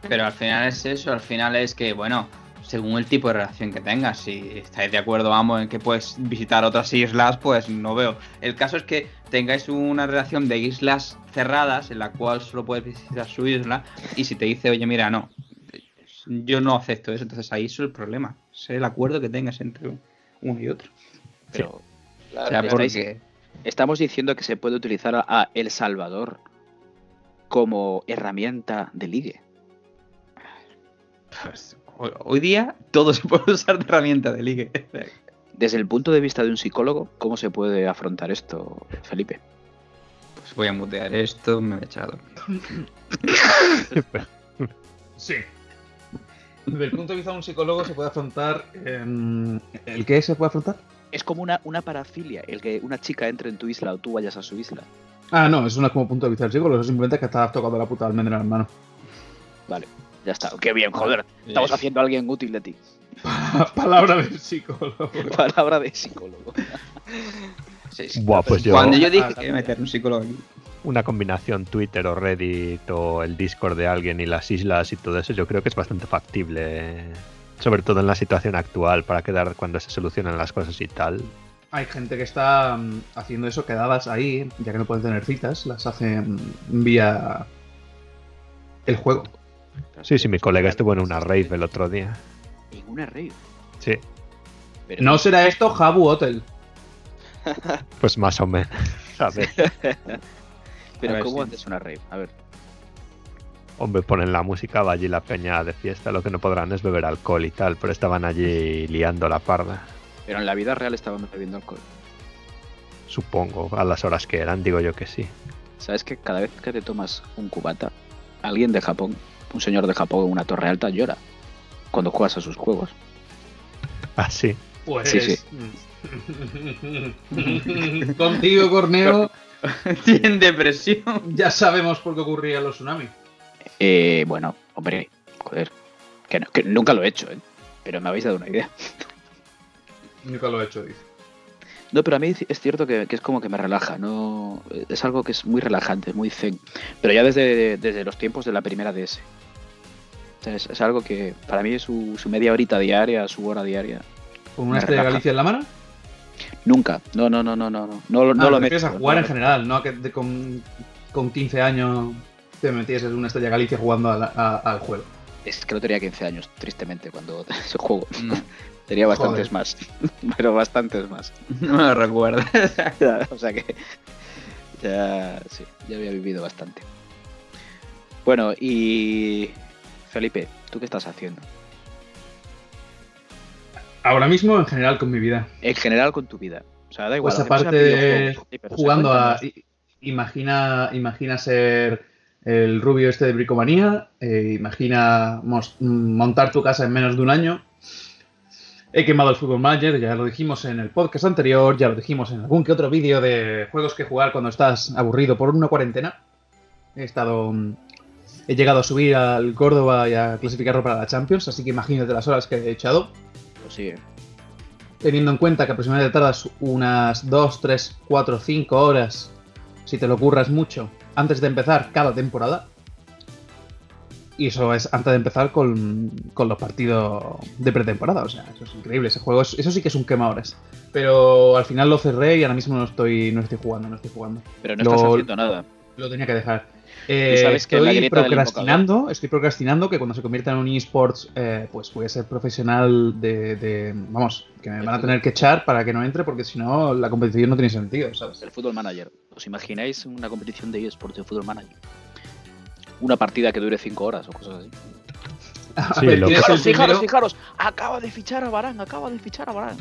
Pero al final es eso, al final es que, bueno, según el tipo de relación que tengas, si estáis de acuerdo ambos en que puedes visitar otras islas, pues no veo. El caso es que tengáis una relación de islas cerradas en la cual solo puedes visitar su isla y si te dice, oye, mira, no, yo no acepto eso, entonces ahí es el problema, es el acuerdo que tengas entre uno y otro. pero Claro, O sea, porque... estamos diciendo que se puede utilizar a, a El Salvador como herramienta de ligue. pues, hoy, hoy día todo se puede usar de herramienta de ligue. Desde el punto de vista de un psicólogo, ¿cómo se puede afrontar esto, Felipe? Pues voy a mutear esto, me voy a echar a dormir. Sí. Desde el punto de vista de un psicólogo se puede afrontar. em, ¿El qué se puede afrontar? Es como una, una parafilia, el que una chica entre en tu isla o tú vayas a su isla. Ah, no, eso no es como punto de vista del psicólogo, eso simplemente es que estás tocando la puta almendra en la mano. Ya está. Qué bien, joder. Estamos haciendo a alguien útil de ti. Palabra del psicólogo. Palabra de psicólogo. Sí, sí. Buah, pues yo. Cuando yo dije Ah, que meter un psicólogo aquí. Una combinación Twitter o Reddit o el Discord de alguien y las islas y todo eso, yo creo que es bastante factible. Sobre todo en la situación actual, para quedar cuando se solucionan las cosas y tal. Hay gente que está mm, haciendo eso, quedadas ahí, ya que no pueden tener citas, las hacen vía el juego. Sí, sí, mi colega estuvo en una rave el otro día. En una rave. Sí, Pero No será esto Jabu Hotel. pues más o menos. ¿sabes? Pero A ver, ¿cómo sí. haces una rave? A ver. Hombre, ponen la música, va allí la peña de fiesta. Lo que no podrán es beber alcohol y tal, pero estaban allí liando la parda. Pero en la vida real estaban bebiendo alcohol. Supongo, a las horas que eran, digo yo que sí. ¿Sabes que cada vez que te tomas un cubata, alguien de Japón, un señor de Japón en una torre alta llora cuando juegas a sus juegos? Así. Pues. Sí, sí. Contigo, Corneo, Tienen depresión. ya sabemos por qué ocurrían los tsunamis. Eh, bueno, hombre, joder. Que, no- que nunca lo he hecho, ¿eh? Pero me habéis dado una idea. Nunca lo he hecho, dice. No, pero a mí es cierto que, que es como que me relaja, no es algo que es muy relajante, muy zen. Pero ya desde, desde los tiempos de la primera DS. O sea, es, es algo que para mí es su, su media horita diaria, su hora diaria. ¿Con una Me estrella de. Galicia en la mano? Nunca. No, no, no, no, no, no. No, no Ah, lo te meto. a jugar en general, no que de- con, con 15 años te metías en una estrella de Galicia jugando a la- a- al juego. Es que no tenía 15 años, tristemente, cuando ese juego. No, Tenía bastantes Joder. más. Pero bastantes más. no me lo recuerdo. o sea que ya, sí, ya había vivido bastante. Bueno, y Felipe, ¿tú qué estás haciendo? Ahora mismo, en general, con mi vida. En general con tu vida. O sea, da igual. Pues aparte de jugando a. Imagina, imagina ser el rubio este de Bricomanía. eh, imagina montar tu casa en menos de un año. He quemado el Football Manager, ya lo dijimos en el podcast anterior, ya lo dijimos en algún que otro vídeo de juegos que jugar cuando estás aburrido por una cuarentena. He estado. mm, He llegado a subir al Córdoba y a clasificarlo para la Champions, así que imagínate las horas que he echado Pues sí, teniendo en cuenta que aproximadamente tardas unas 2, 3, 4, 5 horas, si te lo curras mucho, antes de empezar cada temporada. Y eso es antes de empezar con, con los partidos de pretemporada. O sea, eso es increíble. Ese juego, es- eso sí que es un quema horas. Pero al final lo cerré y ahora mismo no estoy, no estoy jugando, no estoy jugando. pero no Lo- estás haciendo nada. Lo tenía que dejar. Eh, sabes que estoy procrastinando, estoy procrastinando que cuando se convierta en un eSports, eh, pues voy a ser profesional de, de- Vamos, que me van a tener que echar para que no entre, porque si no, la competición no tiene sentido, ¿sabes? El Fútbol Manager. ¿Os imagináis una competición de eSports de Fútbol Manager? Una partida que dure 5 horas o cosas así. Sí, ver, lo ¿quién es que- Fijaros, fijaros, fijaros. Acaba de fichar a Barán, acaba de fichar a Barán.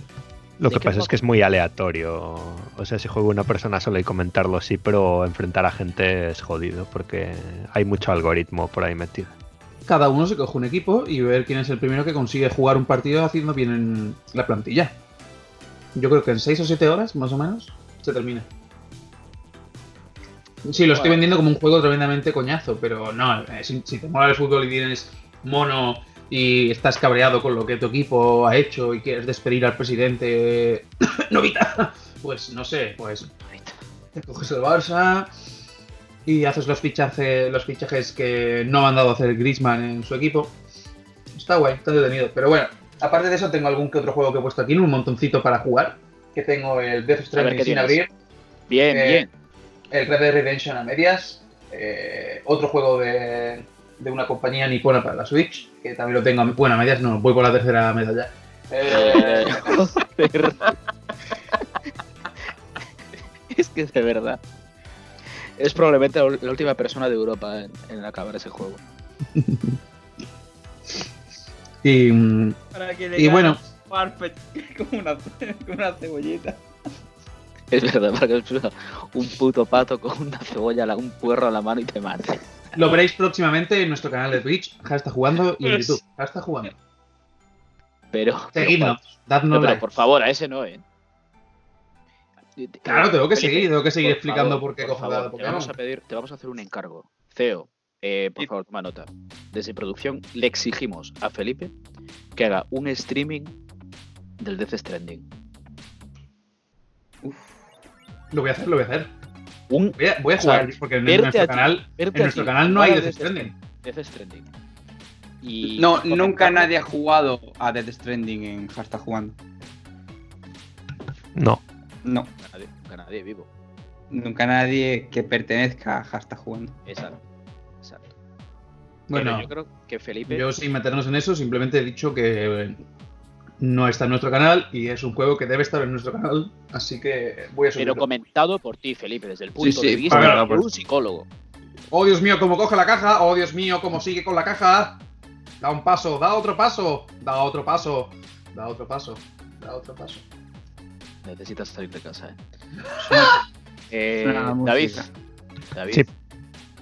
Lo ¿De que pasa es que es muy aleatorio. O sea, si juega una persona sola y comentarlo sí, pero enfrentar a gente es jodido porque hay mucho algoritmo por ahí metido. Cada uno se coge un equipo y ver quién es el primero que consigue jugar un partido haciendo bien en la plantilla. Yo creo que en 6 o 7 horas, más o menos, se termina. Sí, lo estoy Bueno. vendiendo como un juego tremendamente coñazo, pero no, eh, si, si te mola el fútbol y tienes mono y estás cabreado con lo que tu equipo ha hecho y quieres despedir al presidente Novita, pues no sé, pues te coges el Barça y haces los fichajes, los fichajes que no ha mandado a hacer Griezmann en su equipo. Está guay, está entretenido. Pero bueno, aparte de eso tengo algún que otro juego que he puesto aquí, un montoncito para jugar. Que tengo el Death Stranding ¿qué sin tienes? abrir, Bien, Eh, bien. El Red Dead Redemption a medias, eh, otro juego de, de una compañía nipona para la Switch, que también lo tengo a, bueno, a medias, no, voy por la tercera medalla. Eh, es que de verdad. Es probablemente la última persona de Europa en, en acabar ese juego. y, mm, Para que Y bueno. como una, como una cebollita. Es verdad, para que os un puto pato con una cebolla, la- un puerro a la mano y te mate. lo veréis próximamente en nuestro canal de Twitch, Ja está jugando, y en Pues- YouTube, Ja está jugando. Pero. Seguidnos, pero, dadnos pero, like. por favor, a ese no, eh. Claro, tengo que Felipe, seguir, tengo que seguir por explicando favor, por qué por cojo favor, te Pokémon. vamos a pedir, te vamos a hacer un encargo. CEO, eh, por favor, toma nota. Desde producción le exigimos a Felipe que haga un streaming del Death Stranding. Lo voy a hacer, lo voy a hacer. Un Voy a, voy a O sea, jugar, porque en, nuestro canal, en nuestro canal no hay Death Stranding. Death Stranding. Y No, nunca nadie ha jugado a Death Stranding en Hasta jugando. No. No, Nunca nadie, nunca nadie vivo. nunca nadie que pertenezca a Hasta jugando. Exacto. Exacto. Bueno, Pero yo creo que Felipe. Yo sin meternos en eso, simplemente he dicho que no está en nuestro canal y es un juego que debe estar en nuestro canal, así que voy a Pero subirlo. comentado por ti, Felipe, desde el punto sí, de vista de un psicólogo. Oh Dios mío, cómo coge la caja, oh Dios mío, cómo sigue con la caja. Da un paso, da otro paso, da otro paso, da otro paso, da otro paso. Necesitas salir de casa, ¿eh? Eh, David. David, Sí.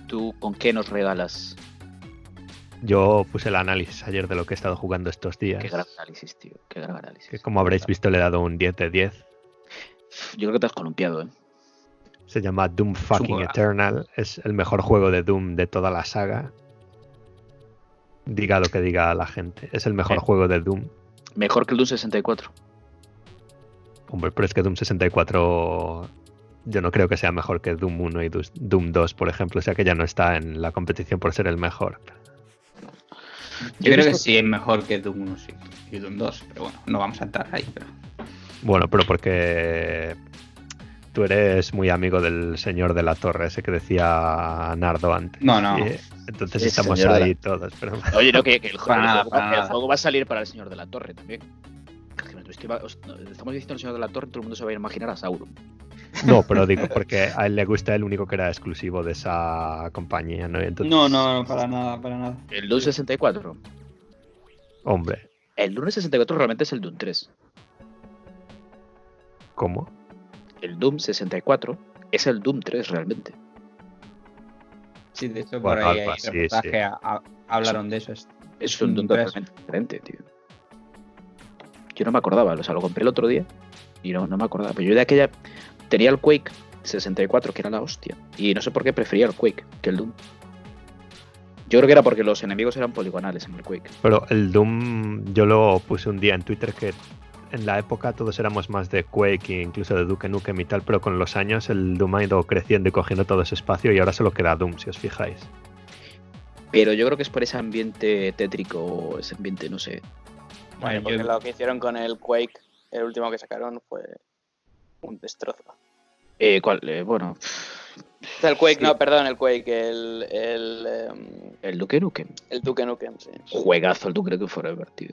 ¿tú con qué nos regalas? Yo puse el análisis ayer de lo que he estado jugando estos días. Qué gran análisis, tío. Qué gran análisis. Que como habréis visto le he dado un 10 de 10. Yo creo que te has columpiado, ¿eh? Se llama Doom Fucking. Eternal. Es el mejor juego de Doom de toda la saga. Diga lo que diga la gente. Es el mejor Eh. juego de Doom. Mejor que el Doom 64. Hombre, pero es que Doom 64 yo no creo que sea mejor que Doom 1 y Doom 2, por ejemplo. O sea que ya no está en la competición por ser el mejor. Yo creo que sí es mejor que Doom 1 sí, y Doom 2, pero bueno, no vamos a entrar ahí. Pero... Bueno, pero porque tú eres muy amigo del señor de la torre, ese que decía Nardo antes. No, no. Y, entonces Sí, estamos ahí todos. Pero... Oye, no, que, que el, juego, el nada, juego- el juego va a salir para el Señor de la Torre también. Estamos diciendo el Señor de la Torre, todo el mundo se va a imaginar a Sauron. No, pero digo porque a él le gusta el único que era exclusivo de esa compañía, ¿no? Entonces, No, no, para nada, para nada. El Doom 64. Hombre, El Doom 64 realmente es el Doom 3. ¿cómo? El Doom 64 es el Doom 3 realmente. Sí, de hecho, por Bueno, ahí hay así, reportaje, sí. a- a- hablaron de eso. Es, Es un Doom tres. totalmente diferente, tío. Yo no me acordaba, o sea, lo compré el otro día y no, no me acordaba. Pero yo de aquella tenía el Quake 64, que era la hostia. Y no sé por qué prefería el Quake que el Doom. Yo creo que era porque los enemigos eran poligonales en el Quake. Pero el Doom, yo lo puse un día en Twitter que en la época todos éramos más de Quake e incluso de Duke Nukem y tal, pero con los años el Doom ha ido creciendo y cogiendo todo ese espacio y ahora solo queda Doom, si os fijáis. Pero yo creo que es por ese ambiente tétrico, ese ambiente, no sé. Bueno, Yo- porque lo que hicieron con el Quake, el último que sacaron, fue un destrozo. Eh, ¿cuál? Eh, bueno, el Quake, Sí. no, perdón, el Quake, el, el, em, el Duke Nukem. el Duke Nukem, sí. Juegazo el Duke Nukem Forever, tío.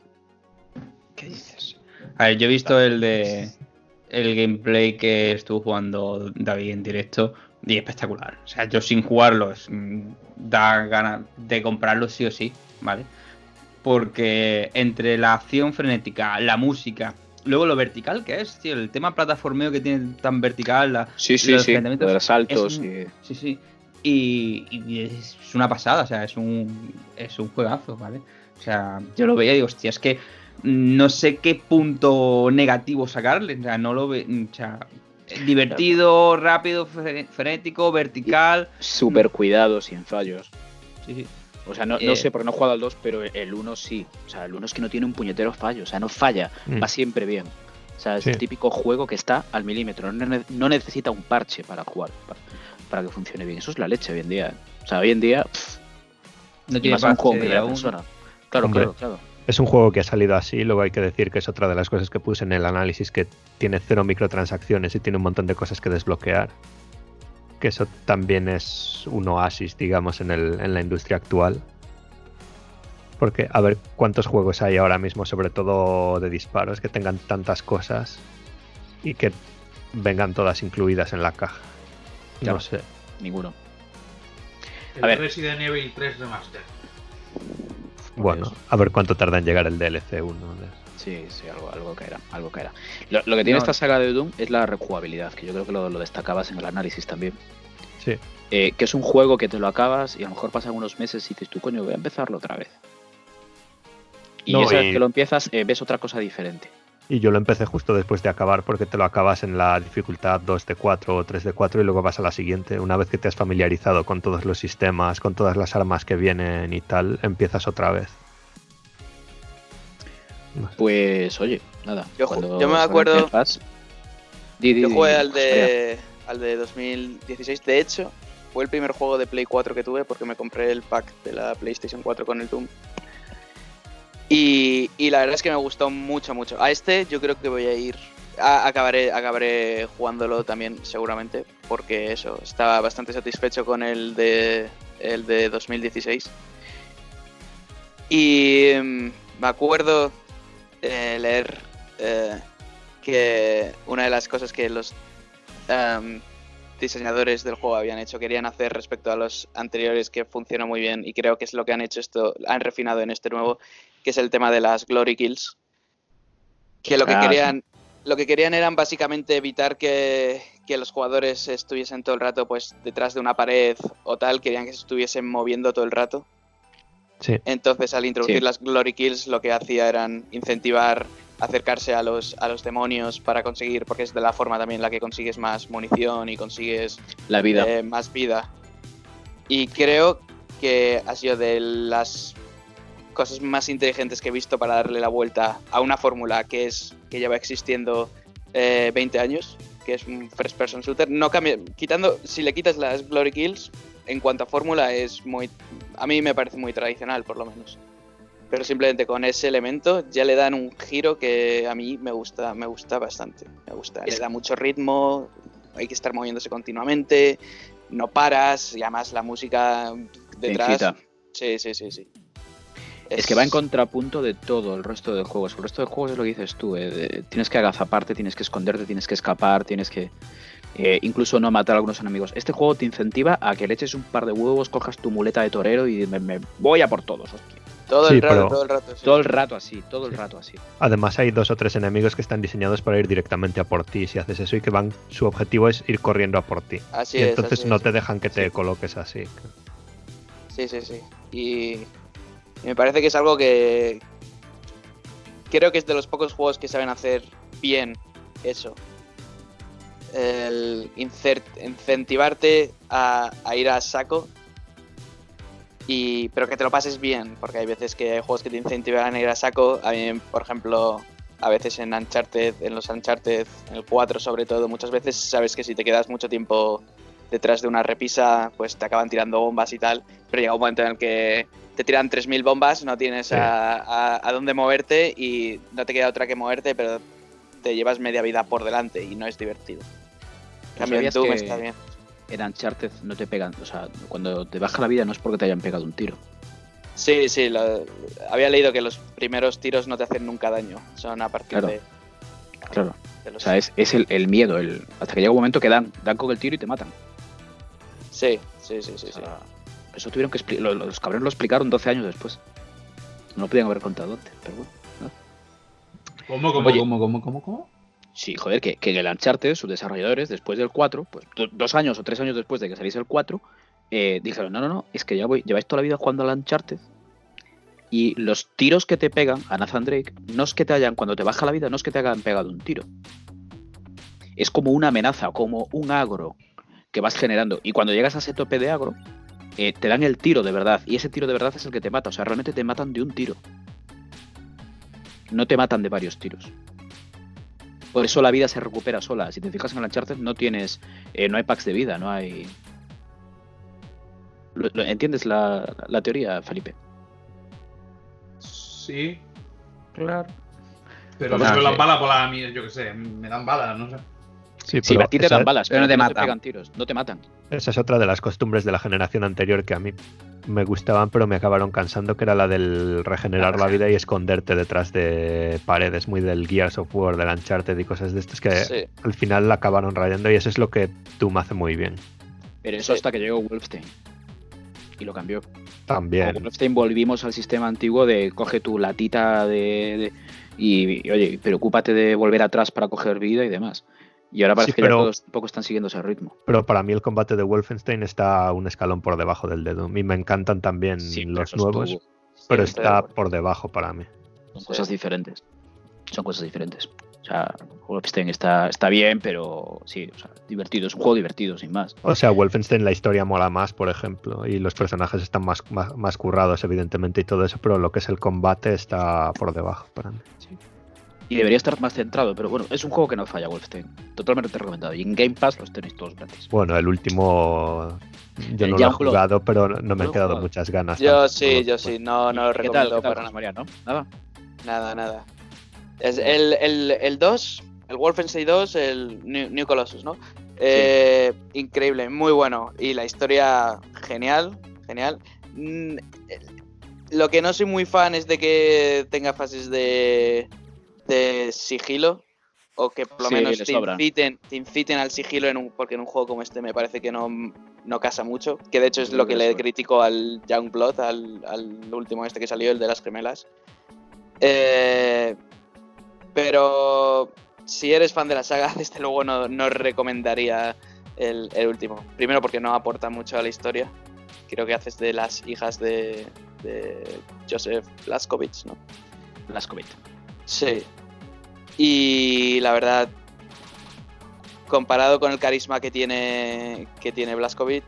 ¿Qué dices? A ver, yo he visto el de el gameplay que estuvo jugando David en directo y espectacular. O sea, yo sin jugarlo mm, da ganas de comprarlo sí o sí, ¿vale? Porque entre la acción frenética, la música, luego lo vertical que es, tío, el tema plataformeo que tiene tan vertical, la, Sí, sí, Los sí. enfrentamientos De los saltos un- y... Sí, sí. Y, y es una pasada, o sea, es un, es un juegazo, ¿vale? O sea, yo lo veía y digo, hostia, es que no sé qué punto negativo sacarle, o sea, no lo ve, o sea, divertido, rápido, fre- frenético, vertical. Súper cuidados y en fallos. Sí, sí. O sea, no, Eh. no sé porque no he jugado al 2, pero el 1 sí. O sea, el 1 es que no tiene un puñetero fallo. O sea, no falla. Mm. Va siempre bien. O sea, es Sí. el típico juego que está al milímetro. No, ne- no necesita un parche para jugar, para, para que funcione bien. Eso es la leche hoy en día. ¿eh? O sea, hoy en día, pff, No tiene más a un juego aún. persona. Claro, Hombre. claro, claro. Es un juego que ha salido así, luego hay que decir que es otra de las cosas que puse en el análisis, que tiene cero microtransacciones y tiene un montón de cosas que desbloquear. Que eso también es un oasis, digamos, en, el, en la industria actual. Porque a ver cuántos juegos hay ahora mismo, sobre todo de disparos, que tengan tantas cosas y que vengan todas incluidas en la caja. No Claro. sé. Ninguno. El A ver. Resident Evil 3 Remaster. Bueno, a ver cuánto tarda en llegar el DLC 1. Sí, sí, algo, algo caerá, algo caerá. Lo, lo que tiene No. esta saga de Doom es la rejugabilidad, que yo creo que lo, lo destacabas en el análisis también. Sí. Eh, que es un juego que te lo acabas y a lo mejor pasan unos meses y dices tú, coño, voy a empezarlo otra vez. Y No, esa vez que lo empiezas, eh, ves otra cosa diferente. Y yo lo empecé justo después de acabar porque te lo acabas en la dificultad 2 de 4 o 3 de 4 y luego vas a la siguiente. Una vez que te has familiarizado con todos los sistemas, con todas las armas que vienen y tal, empiezas otra vez. Pues, oye, nada. Yo me acuerdo- el Game Pass- Di, di, Yo jugué al de, al de 2016. De hecho, fue el primer juego de Play 4 que tuve porque me compré el pack de la PlayStation 4 con el Doom. Y, y la verdad es que me gustó mucho, mucho. A este yo creo que voy a ir... a- acabaré, acabaré jugándolo también seguramente porque eso, estaba bastante satisfecho con el de, el de 2016. Y mm, me acuerdo eh, leer eh, que una de las cosas que los em, diseñadores del juego habían hecho, querían hacer respecto a los anteriores que funcionó muy bien y creo que es lo que han hecho esto, han refinado en este nuevo, que es el tema de las glory kills. Que lo que Ah, sí. querían, lo que querían eran básicamente evitar que, que los jugadores estuviesen todo el rato pues detrás de una pared o tal, querían que se estuviesen moviendo todo el rato. Sí. Entonces, al introducir Sí. las Glory Kills, lo que hacía eran incentivar acercarse a los, a los demonios para conseguir, porque es de la forma también en la que consigues más munición y consigues La vida. eh, más vida. Y creo que ha sido de las cosas más inteligentes que he visto para darle la vuelta a una fórmula que es que lleva existiendo eh, 20 años, que es un first person shooter. No cambia, quitando, si le quitas las Glory Kills, en cuanto a fórmula es muy, a mí me parece muy tradicional por lo menos. Pero simplemente con ese elemento ya le dan un giro que a mí me gusta, me gusta bastante. Me gusta, le da mucho ritmo, hay que estar moviéndose continuamente, no paras y además la música detrás. Sí, sí, sí, sí. Es que va en contrapunto de todo el resto de juegos. El resto de juegos es lo que dices tú. eh, de- tienes que agazaparte, tienes que esconderte, tienes que escapar, tienes que eh, incluso no matar a algunos enemigos. Este juego te incentiva a que le eches un par de huevos, cojas tu muleta de torero y me, me voy a por todos. hostia. Todo Sí, el rato, pero- todo el rato. sí. Todo el rato así, todo el Sí. rato así. Además hay dos o tres enemigos que están diseñados para ir directamente a por ti si haces eso y que van su objetivo es ir corriendo a por ti. Así y es, entonces así no es. te dejan que te Sí. coloques así. Sí, sí, sí. Y y me parece que es algo que creo que es de los pocos juegos que saben hacer bien eso. El incentivarte a, a ir a saco. Y, pero que te lo pases bien, porque hay veces que hay juegos que te incentivan a ir a saco. A mí, por ejemplo, a veces en Uncharted, en los Uncharted, en el 4 sobre todo, muchas veces sabes que si te quedas mucho tiempo detrás de una repisa, pues te acaban tirando bombas y tal. Pero llega un momento en el que te tiran 3.000 bombas, no tienes Sí. a, a- a dónde moverte y no te queda otra que moverte, pero te llevas media vida por delante y no es divertido. ¿Sabías Doom que- está bien. En Uncharted no te pegan, o sea, cuando te baja la vida no es porque te hayan pegado un tiro. Sí, sí, lo- había leído que los primeros tiros no te hacen nunca daño, son a partir Claro. de, Claro. de O los... sea, es, es el, el miedo, el, hasta que llega un momento que dan, dan con el tiro y te matan. Sí, sí, sí, sí. O sí. Eso tuvieron que explicar, los cabrones lo explicaron 12 años después. No lo podían haber contado antes, pero bueno. ¿Cómo, cómo, Oye. cómo, cómo, cómo, cómo? Sí, joder, que, que el Uncharted, sus desarrolladores, después del 4, pues do- dos años o tres años después de que saliese el 4, eh, dijeron, no, no, no, es que ya voy, lleváis toda la vida jugando al Uncharted y los tiros que te pegan a Nathan Drake no es que te hayan, cuando te baja la vida, no es que te hayan pegado un tiro. Es como una amenaza, como un agro que vas generando. Y cuando llegas a ese tope de agro, eh, te dan el tiro de verdad. Y ese tiro de verdad es el que te mata. O sea, realmente te matan de un tiro. No te matan de varios tiros. Por eso la vida se recupera sola. Si te fijas en el Uncharted, no tienes. eh, no hay packs de vida, no hay. ¿Lo- lo- ¿Entiendes la, la teoría, Felipe? Sí, Claro. pero Ah, sobre las sí. balas, por la mía, yo qué sé, me dan balas, no sé. Sí, Sí, pero a ti te dan balas, pero no te matan. pegan tiros. No te matan. Esa es otra de las costumbres de la generación anterior que a mí me gustaban, pero me acabaron cansando, que era la del regenerar la vida y esconderte detrás de paredes, muy del Gears of War, del Uncharted y cosas de estas que Sí. al final la acabaron rayando y eso es lo que Doom hace muy bien. Pero eso hasta que llegó Wolfenstein. Y lo cambió. Con También. Wolfenstein volvimos al sistema antiguo de coge tu latita de, de- y, y, oye, preocúpate de volver atrás para coger vida y demás. Y ahora parece Sí, que pero- ya todos un poco están siguiendo ese ritmo. Pero para mí el combate de Wolfenstein está un escalón por debajo del de Doom. Y me encantan también Sí, los nuevos, estuvo- pero está por debajo para mí. son Sí. cosas diferentes. Son cosas diferentes. O sea, Wolfenstein está, está bien, pero sí, o sea, divertido. Es un juego divertido, sin más. O sea, Wolfenstein la historia mola más, por ejemplo, y los personajes están más, más, más currados, evidentemente, y todo eso, pero lo que es el combate está por debajo para mí. Y debería estar más centrado, pero bueno, es un juego que no falla, Wolfenstein. Totalmente recomendado. Y en Game Pass los tenéis todos gratis. Bueno, el último yo El no lo he jugado, pero no me ¿No han quedado jugado? muchas ganas. Yo sí, yo pues. sí, no, no lo ¿Qué tal, recomiendo qué tal, para nada. María, no? Nada. Nada, nada. Es el, el, el 2, el Wolfenstein 2, el New, New Colossus, ¿no? Eh, Increíble, muy bueno. Y la historia, genial, genial. Mm, eh, Lo que no soy muy fan es de que tenga fases de, de sigilo. O que por lo Sí, menos te inciten, te inciten al sigilo, en un, porque en un juego como este me parece que no, no casa mucho. Que de hecho es lo que le critico al Youngblood, al, al último este que salió, el de las gemelas. Eh, pero si eres fan de la saga, desde luego no, no recomendaría el, el último. Primero porque no aporta mucho a la historia. Creo que haces de las hijas de, de Joseph Blaskovich, ¿no? Blaskovich. Sí. Y la verdad, comparado con el carisma que tiene, que tiene Blaskovich,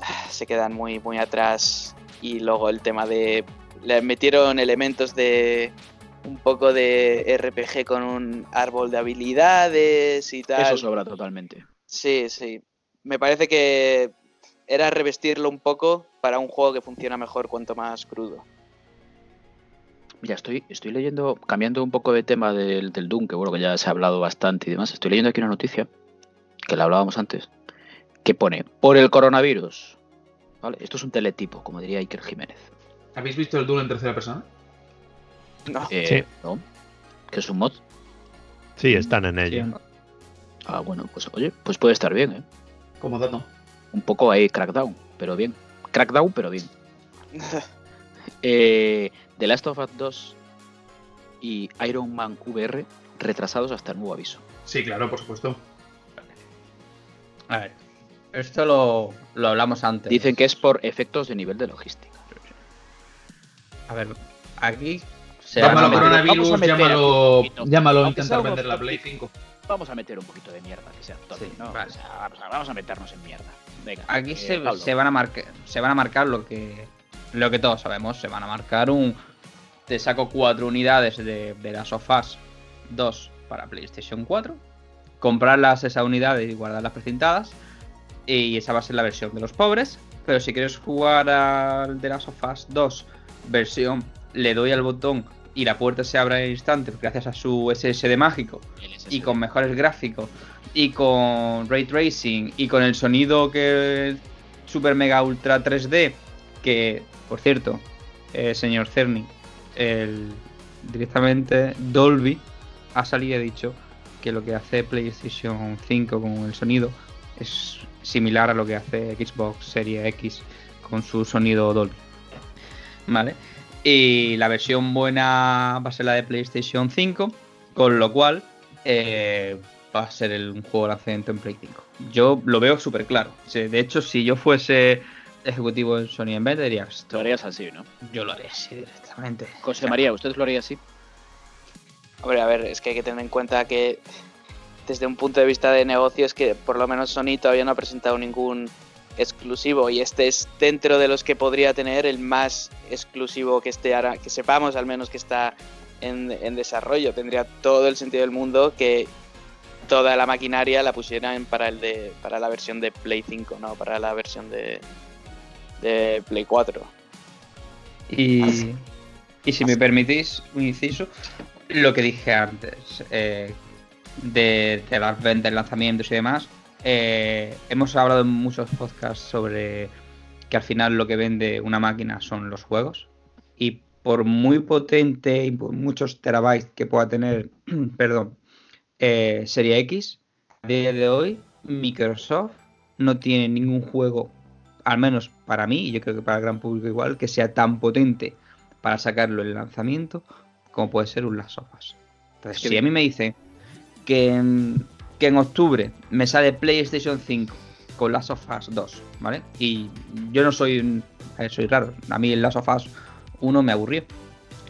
se quedan muy, muy atrás. Y luego el tema de. Le metieron elementos de. Un poco de RPG con un árbol de habilidades y tal. Eso sobra totalmente. Sí, sí. Me parece que era revestirlo un poco para un juego que funciona mejor cuanto más crudo. Mira, estoy, estoy leyendo, cambiando un poco de tema del, del Doom, que bueno, que ya se ha hablado bastante y demás. Estoy leyendo aquí una noticia, que la hablábamos antes, que pone, por el coronavirus. ¿Vale? Esto es un teletipo, como diría Iker Jiménez. ¿Habéis visto el Doom en tercera persona? No. Eh, Sí. ¿no? Que es un mod. Sí, están en ello. Ah, bueno, pues oye, pues puede estar bien, ¿eh? Como dato. Un poco ahí crackdown, pero bien. Crackdown, pero bien. Eh, The Last of Us 2 y Iron Man VR retrasados hasta el nuevo aviso. Sí, claro, por supuesto. A ver, esto lo, lo hablamos antes. Dicen que es por efectos de nivel de logística. A ver, aquí se Llámalo meter- coronavirus, vamos a meter llámalo, intentar vender la. Play 5. Vamos a meter un poquito de mierda, que sea toque, Sí, ¿no? vale. O sea, vamos, a, vamos a meternos en mierda. Venga. Aquí eh, se van a marcar se van a marcar lo que lo que todos sabemos se van a marcar un te saco cuatro unidades de, de las sofás 2 para PlayStation 4 comprarlas esas unidades y guardarlas precintadas y esa va a ser la versión de los pobres pero si quieres jugar al de las sofás 2 versión le doy al botón y la puerta se abre al instante gracias a su SSD mágico SSD. y con mejores gráficos y con ray tracing y con el sonido que super mega ultra 3D que por cierto eh, señor Cerny el directamente Dolby ha salido y ha dicho que lo que hace PlayStation 5 con el sonido es similar a lo que hace Xbox Series X con su sonido Dolby vale y la versión buena va a ser la de PlayStation 5 con lo cual eh, va a ser un juego de lanzamiento en Play 5. Yo lo veo súper claro. De hecho, si yo fuese ejecutivo en Sony en vez, diría, Lo "Esto harías así, ¿no? yo lo haría así directamente. José María, ¿usted lo haría así? Hombre, a ver, es que hay que tener en cuenta que desde un punto de vista de negocio es que por lo menos Sony todavía no ha presentado ningún exclusivo y este es dentro de los que podría tener el más exclusivo que esté ahora, que sepamos al menos que está en, en desarrollo. Tendría todo el sentido del mundo que toda la maquinaria la pusieran para el de para la versión de Play 5, no para la versión de, de Play 4. Y, y si me permitís un inciso, lo que dije antes eh, de, de las ventas, lanzamientos y demás, eh, hemos hablado en muchos podcasts sobre que al final lo que vende una máquina son los juegos y por muy potente y por muchos terabytes que pueda tener, perdón, eh, Serie X, a día de hoy Microsoft no tiene ningún juego, al menos para mí, y yo creo que para el gran público igual, que sea tan potente para sacarlo en el lanzamiento como puede ser un Last of Us. Entonces, si a mí me dicen que en, que en octubre me sale PlayStation 5 con Last of Us 2, ¿vale? Y yo no soy soy raro, a mí el Last of Us 1 me aburrió.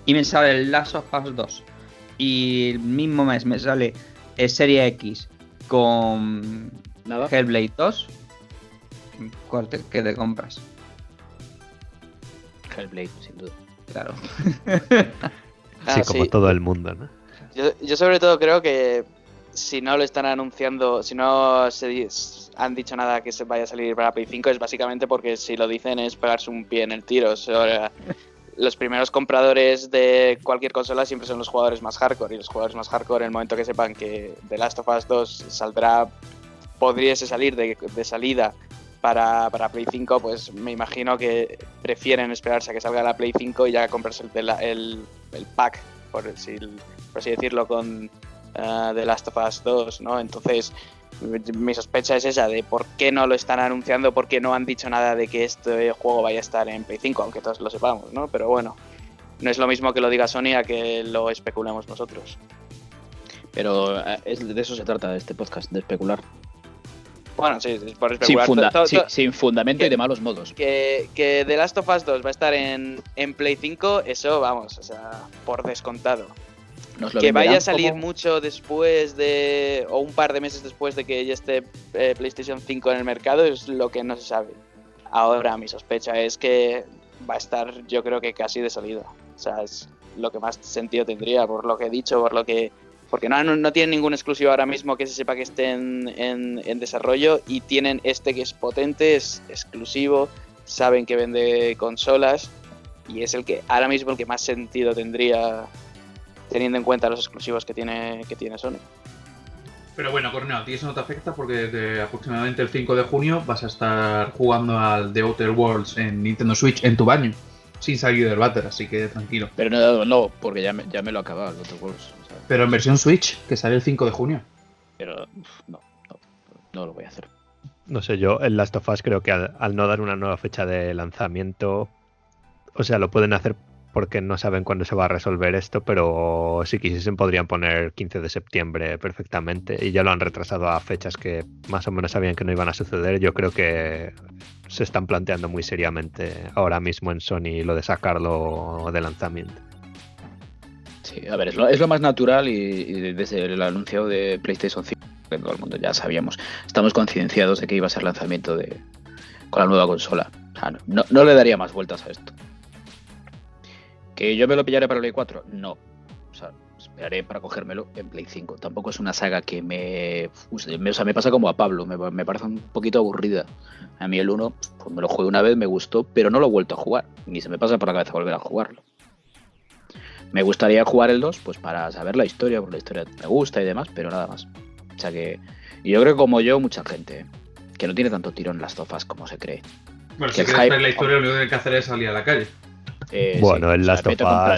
Y me sale el Last of Us 2 y el mismo mes me sale Serie X con Nada. Hellblade 2, ¿cuál te, qué te compras? Hellblade, sin duda. Claro. Ah, sí, como sí. todo el mundo, ¿no? Yo, yo sobre todo creo que si no lo están anunciando, si no se han dicho nada que se vaya a salir para Play 5 es básicamente porque si lo dicen es pegarse un pie en el tiro. O sea, los primeros compradores de cualquier consola siempre son los jugadores más hardcore y los jugadores más hardcore en el momento que sepan que The Last of Us 2 saldrá, podríase salir de, de salida para, para Play 5, pues me imagino que prefieren esperarse a que salga la Play 5 y ya comprarse el, el, el pack, por así, por así decirlo, con eh, The Last of Us 2, ¿no? Entonces, mi sospecha es esa, de por qué no lo están anunciando, por qué no han dicho nada de que este juego vaya a estar en Play 5, aunque todos lo sepamos, ¿no? Pero bueno, no es lo mismo que lo diga Sony a que lo especulemos nosotros. Pero eh, de eso se trata este podcast, de especular. Bueno, sí, por Sin, especular. funda- to- sí, sin fundamento que- y de malos modos. Que, que The Last of Us 2 va a estar en, en Play 5, eso vamos, o sea, por descontado. Que vaya a salir como- mucho después de. o un par de meses después de que ya esté eh, PlayStation 5 en el mercado es lo que no se sabe. Ahora mi sospecha es que va a estar, yo creo que casi de salida. O sea, es lo que más sentido tendría, por lo que he dicho, por lo que. Porque no, no, tienen ningún exclusivo ahora mismo que se sepa que esté en, en- en desarrollo y tienen este que es potente, es exclusivo, saben que vende consolas y es el que ahora mismo el que más sentido tendría teniendo en cuenta los exclusivos que tiene, que tiene Sony. Pero bueno, Corneo, a ti eso no te afecta porque desde aproximadamente el 5 de junio vas a estar jugando al The Outer Worlds en Nintendo Switch en tu baño, sin salir del váter, así que tranquilo. Pero no, no, porque ya me, ya me lo he acabado el Outer Worlds. Pero en versión Switch, que sale el 5 de junio. pero uf, no, no, no lo voy a hacer. No sé, yo el Last of Us creo que al, al no dar una nueva fecha de lanzamiento, o sea, lo pueden hacer porque no saben cuándo se va a resolver esto, pero si quisiesen podrían poner 15 de septiembre perfectamente y ya lo han retrasado a fechas que más o menos sabían que no iban a suceder. Yo creo que se están planteando muy seriamente ahora mismo en Sony lo de sacarlo de lanzamiento. Sí, a ver, es lo, es lo más natural y, desde el anuncio de PlayStation 5, que todo el mundo ya sabíamos, estamos concienciados de que iba a ser lanzamiento de con la nueva consola. O sea, no, no- le daría más vueltas a esto. ¿Que yo me lo pillaré para Play 4? No. O sea, esperaré para cogérmelo en Play 5. Tampoco es una saga que me... me- o sea, me pasa como a Pablo, me, me parece un poquito aburrida. A mí el 1, pues me lo jugué una vez, me gustó, pero no lo he vuelto a jugar. Ni se me pasa por la cabeza volver a jugarlo. Me gustaría jugar el 2, pues para saber la historia, porque la historia me gusta y demás, pero nada más. O sea que. Y yo creo que como yo, mucha gente, que no tiene tanto tirón las tofas como se cree. Bueno, Que si el quieres hype- ver la historia, lo único que hay que hacer es salir a la calle. Eh, bueno, sí, Us,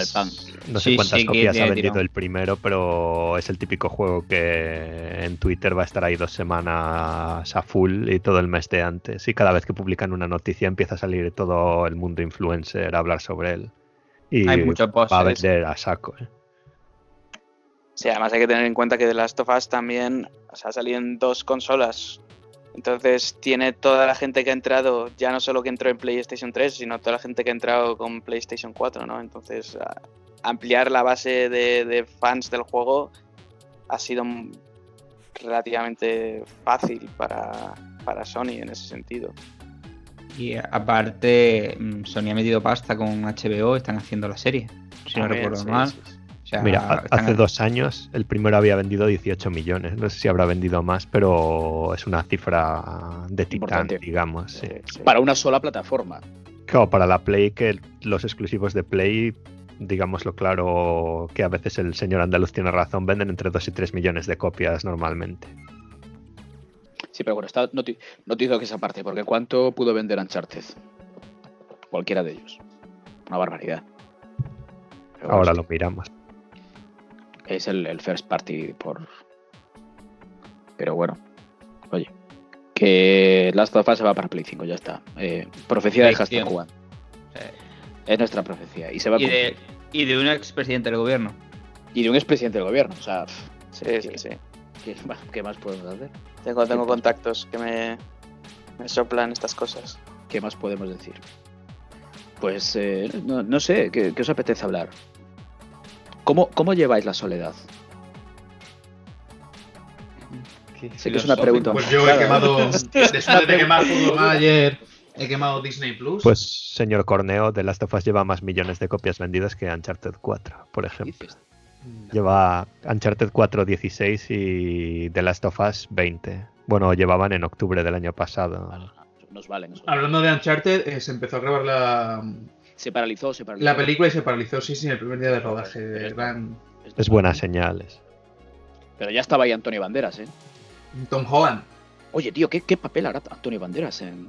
el pan. no sé Sí, cuántas sí, copias ha vendido el primero, pero es el típico juego que en Twitter va a estar ahí dos semanas a full y todo el mes de antes. Y cada vez que publican una noticia empieza a salir todo el mundo influencer a hablar sobre él. Y Hay muchos posts. va a vender a saco. ¿eh? Sí, además hay que tener en cuenta que The Last of Us también o sea, ha salido en dos consolas. Entonces tiene toda la gente que ha entrado, ya no solo que entró en PlayStation 3, sino toda la gente que ha entrado con PlayStation 4, ¿no? Entonces a- ampliar la base de, de fans del juego ha sido relativamente fácil para, para Sony en ese sentido. Y aparte, mm, Sony ha metido pasta con HBO, están haciendo la serie. Si no recuerdo sí, mal. sí, sí. O sea, Mira, hace dos años el primero había vendido 18 millones. No sé si habrá vendido más, pero es una cifra de titán, digamos. Sí, sí. Para una sola plataforma. Claro, para la Play, que los exclusivos de Play, digámoslo claro, que a veces el señor andaluz tiene razón, venden entre 2 y 3 millones de copias normalmente. Sí, pero bueno, está noti notizo que esa parte, porque ¿cuánto pudo vender Uncharted? Cualquiera de ellos. Una barbaridad. Pero Ahora bueno, lo miramos. Es el, el first party por. Pero bueno. Oye. Que Last of Us se va para Play 5, ya está. Eh, profecía de hashtag. Sí. Es nuestra profecía. Y se va a y, de, y de un expresidente del gobierno. Y de un expresidente del gobierno. O sea, pff, Sí, sí, sí. ¿qué, más- qué más podemos hacer? Tengo, tengo contactos que me, me soplan estas cosas. ¿Qué más podemos decir? Pues eh, no, no sé, ¿qué, qué os apetece hablar? ¿Cómo, ¿Cómo lleváis la soledad? Sé que es una pregunta. Pues yo he Claro. quemado. Después de quemar Football Manager, he quemado Disney Plus. Pues, señor Corneo, The Last of Us lleva más millones de copias vendidas que Uncharted 4, por ejemplo. Lleva Uncharted 4 16 y The Last of Us 20. Bueno, llevaban en octubre del año pasado. Vale, nos valen. nos valen. Hablando de Uncharted, eh, se empezó a grabar la, Se paralizó, se paralizó. la película y se paralizó, sí, sí, el primer día de rodaje. Es- Gran Es buena señales. Pero ya estaba ahí Antonio Banderas, ¿eh? Tom Holland. Oye, tío, ¿qué, qué papel hará Antonio Banderas en...?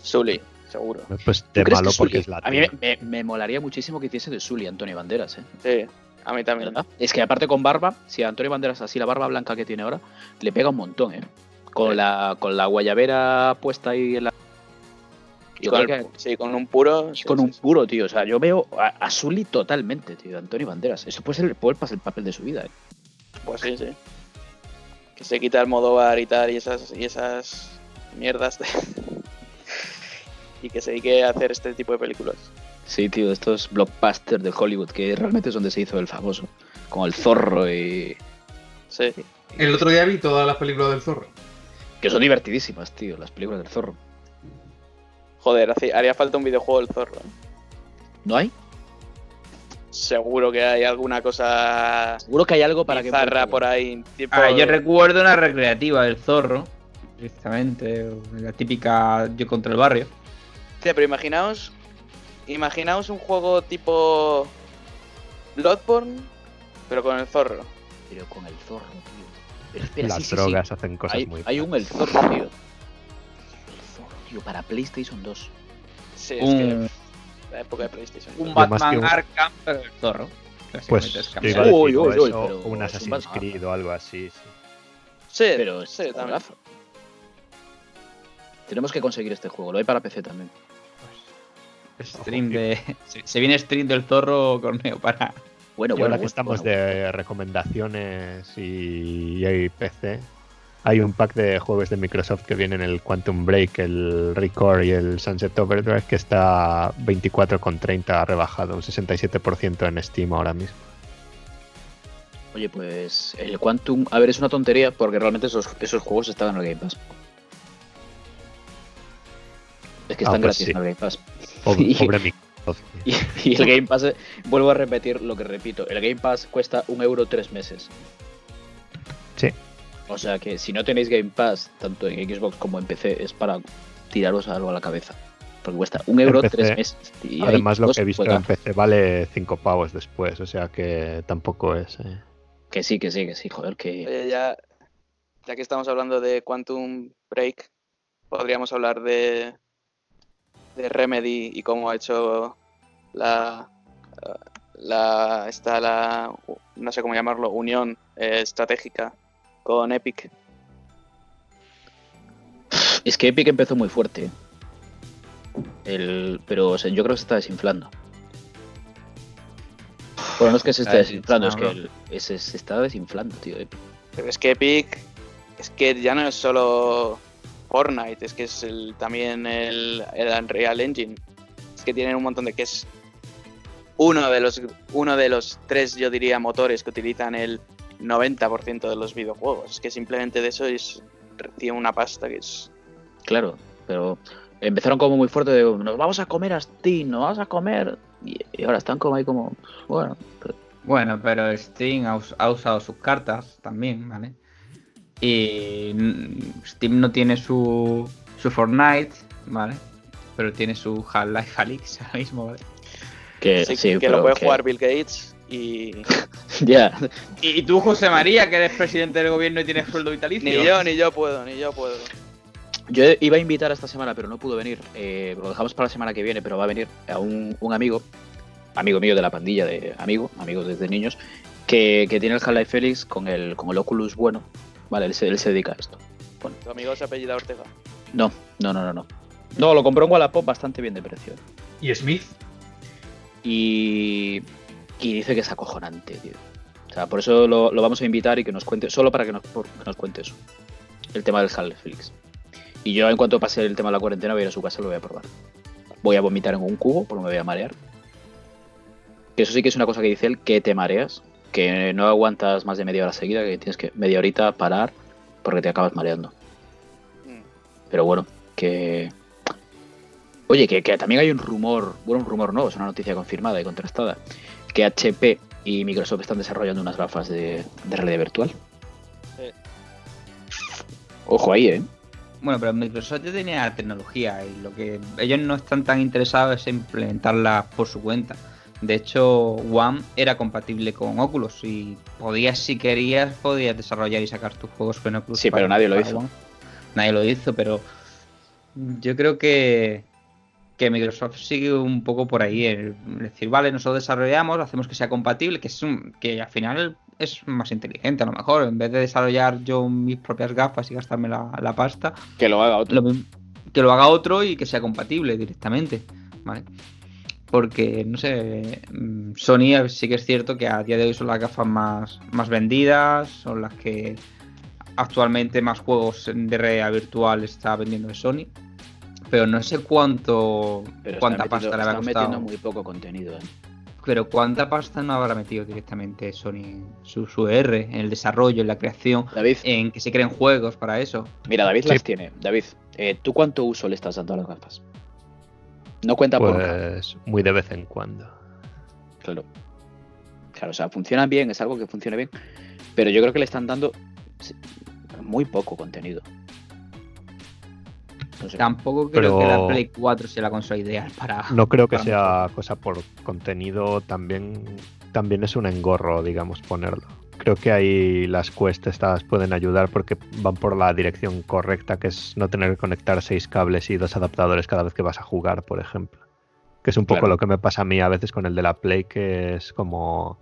Sully, seguro. Pues ¿Tú de malo que porque es A mí latino. me, me- me molaría muchísimo que hiciese de Sully Antonio Banderas, ¿eh? Sí, a mí también. ¿Verdad? Es que aparte con barba, si a Antonio Banderas así la barba blanca que tiene ahora, le pega un montón, ¿eh? Con la, con la guayabera puesta ahí en la... Y con, el- que- sí, con un puro. sí, con sí, un puro, tío. O sea, yo veo a, a Sully totalmente, tío, Antonio Banderas. Eso puede ser puede pasar el papel de su vida, ¿eh? Pues sí, sí. Que se quita el modo bar y tal y esas, y esas mierdas. de- y que se dedique a hacer este tipo de películas. Sí, tío, estos blockbusters de Hollywood, que realmente es donde se hizo el famoso. Como el zorro y... Sí. El otro día vi todas las películas del zorro. Que son divertidísimas, tío, las películas del zorro. Joder, haría falta un videojuego del zorro. ¿No hay? Seguro que hay alguna cosa Seguro que hay algo para que... por ahí. Tipo... Ah, yo recuerdo una recreativa del zorro, precisamente, la típica yo contra el barrio. Hostia, pero imaginaos. Imaginaos un juego tipo. Bloodborne, pero con el zorro. Pero con el zorro, tío. Pero espera, Las sí, sí, sí. drogas hacen cosas Hay, muy hay un el zorro, tío. El zorro, tío, para PlayStation 2. Sí, es Un, que. La época de PlayStation. un Yo más Batman un- Arkham, pero el zorro. Pues Básicamente es yo cambiar. iba a decir Uy, uy, uy, eso, pero un un Assassin's Batman. Creed o algo así. sí. Sí, Pero es sí, también. Tenemos que conseguir este juego. Lo hay para PC también. Stream de, se, se viene stream del zorro Corneo para. Bueno, bueno, ahora que estamos bueno. de recomendaciones y, y hay PC, hay un pack de juegos de Microsoft que vienen el Quantum Break, el Record y el Sunset Overdrive que está 24,30 rebajado, un 67% en Steam ahora mismo. Oye, pues el Quantum, a ver, es una tontería porque realmente esos, esos juegos están en el Game Pass. Es que Ah, están pues gratis sí. en el Game Pass. Pobre, Y- pobre Microsoft. Y, y el Game Pass, vuelvo a repetir lo que repito, el Game Pass cuesta un euro tres meses. Sí. O sea que si no tenéis Game Pass, tanto en Xbox como en PC, es para tiraros algo a la cabeza. Porque cuesta un euro PC, tres meses. Y Además, lo dos que he visto en. PC vale 5 pavos después, o sea que tampoco es. eh. Que sí, que sí, que sí, joder, que... Oye, ya, ya que estamos hablando de Quantum Break, podríamos hablar de, de Remedy y cómo ha hecho la, la, esta, la, no sé cómo llamarlo, unión eh, estratégica con Epic. Es que Epic empezó muy fuerte. El, pero o sea, yo creo que se está desinflando. Bueno, no es que se esté Está desinflando, es que el- se está desinflando, tío. Epic. Pero es que Epic, es que ya no es solo Fortnite, es que es el, también el, el Unreal Engine. Es que tienen un montón de que es uno de los uno de los tres, yo diría, motores que utilizan el 90% de los videojuegos. Es que simplemente de eso es recibe una pasta que es. Claro, pero empezaron como muy fuerte de nos vamos a comer a Steam, nos vamos a comer. Y, y ahora están como ahí como, bueno, pero- Bueno, pero Steam ha, us- ha usado sus cartas también, ¿vale? Y Steam no tiene su, su Fortnite, ¿vale? Pero tiene su Half-Life Alyx ahora mismo, ¿vale? que Sí, sí, que lo puede que- jugar Bill Gates y. Ya, Y tú, José María, que eres presidente del gobierno y tienes sueldo vitalicio. Ni yo, ni yo puedo, ni yo puedo. Yo iba a invitar esta semana, pero no pudo venir. Eh, lo dejamos para la semana que viene, pero va a venir a un, un amigo, amigo mío de la pandilla de amigo, amigos desde niños, que, que tiene el Half-Life Felix con el, con el Oculus bueno. Vale, él se, él se dedica a esto. Tu amigo se apellida Ortega. No, no, no, no, no. No, lo compró en Wallapop bastante bien de precio. ¿Y Smith? Y, y dice que es acojonante, tío. O sea, por eso lo, lo vamos a invitar y que nos cuente, solo para que nos, por- que nos cuente eso. El tema del Half-Life Felix. Y yo, en cuanto pase el tema de la cuarentena, voy a ir a su casa y lo voy a probar. Voy a vomitar en un cubo porque me voy a marear. Que eso sí que es una cosa que dice él, que te mareas. Que no aguantas más de media hora seguida, que tienes que media horita parar porque te acabas mareando. Mm. Pero bueno, que... Oye, que, que también hay un rumor, bueno, un rumor no, es una noticia confirmada y contrastada, que HP y Microsoft están desarrollando unas gafas de, de realidad virtual. Sí. Ojo ahí, ¿eh? Bueno, pero Microsoft ya tenía la tecnología y lo que ellos no están tan interesados es en implementarla por su cuenta. De hecho, One era compatible con Oculus y podías, si querías, podías desarrollar y sacar tus juegos con Oculus. Sí, pero nadie lo hizo. One. Nadie lo hizo, pero yo creo que, que Microsoft sigue un poco por ahí. El decir, vale, nosotros desarrollamos, hacemos que sea compatible, que, es un, que al final es más inteligente a lo mejor. En vez de desarrollar yo mis propias gafas y gastarme la, la pasta, Que lo haga otro. lo que lo haga otro y que sea compatible directamente, ¿vale? Porque, no sé, mm, Sony sí que es cierto que a día de hoy son las gafas más, más vendidas, son las que actualmente más juegos de realidad virtual está vendiendo de Sony. Pero no sé cuánto, Pero cuánta pasta metiendo, le habrá están costado. metiendo muy poco contenido, ¿eh? Pero cuánta pasta no habrá metido directamente Sony su, su R en el desarrollo, en la creación, David, en que se creen juegos para eso. mira, David Sí. las tiene. David, eh, ¿tú cuánto uso le estás dando a las gafas? No cuenta por. Pues muy de vez en cuando. Claro. Claro, o sea, funcionan bien, es algo que funciona bien. Pero yo creo que le están dando muy poco contenido. No sé. Tampoco creo Pero- que la Play 4 sea la consola ideal para. No creo que para sea cosa por contenido, también, también es un engorro, digamos, ponerlo. Creo que ahí las Quest estas pueden ayudar porque van por la dirección correcta, que es no tener que conectar seis cables y dos adaptadores cada vez que vas a jugar, por ejemplo. Que es un poco Claro. lo que me pasa a mí a veces con el de la Play, que es como...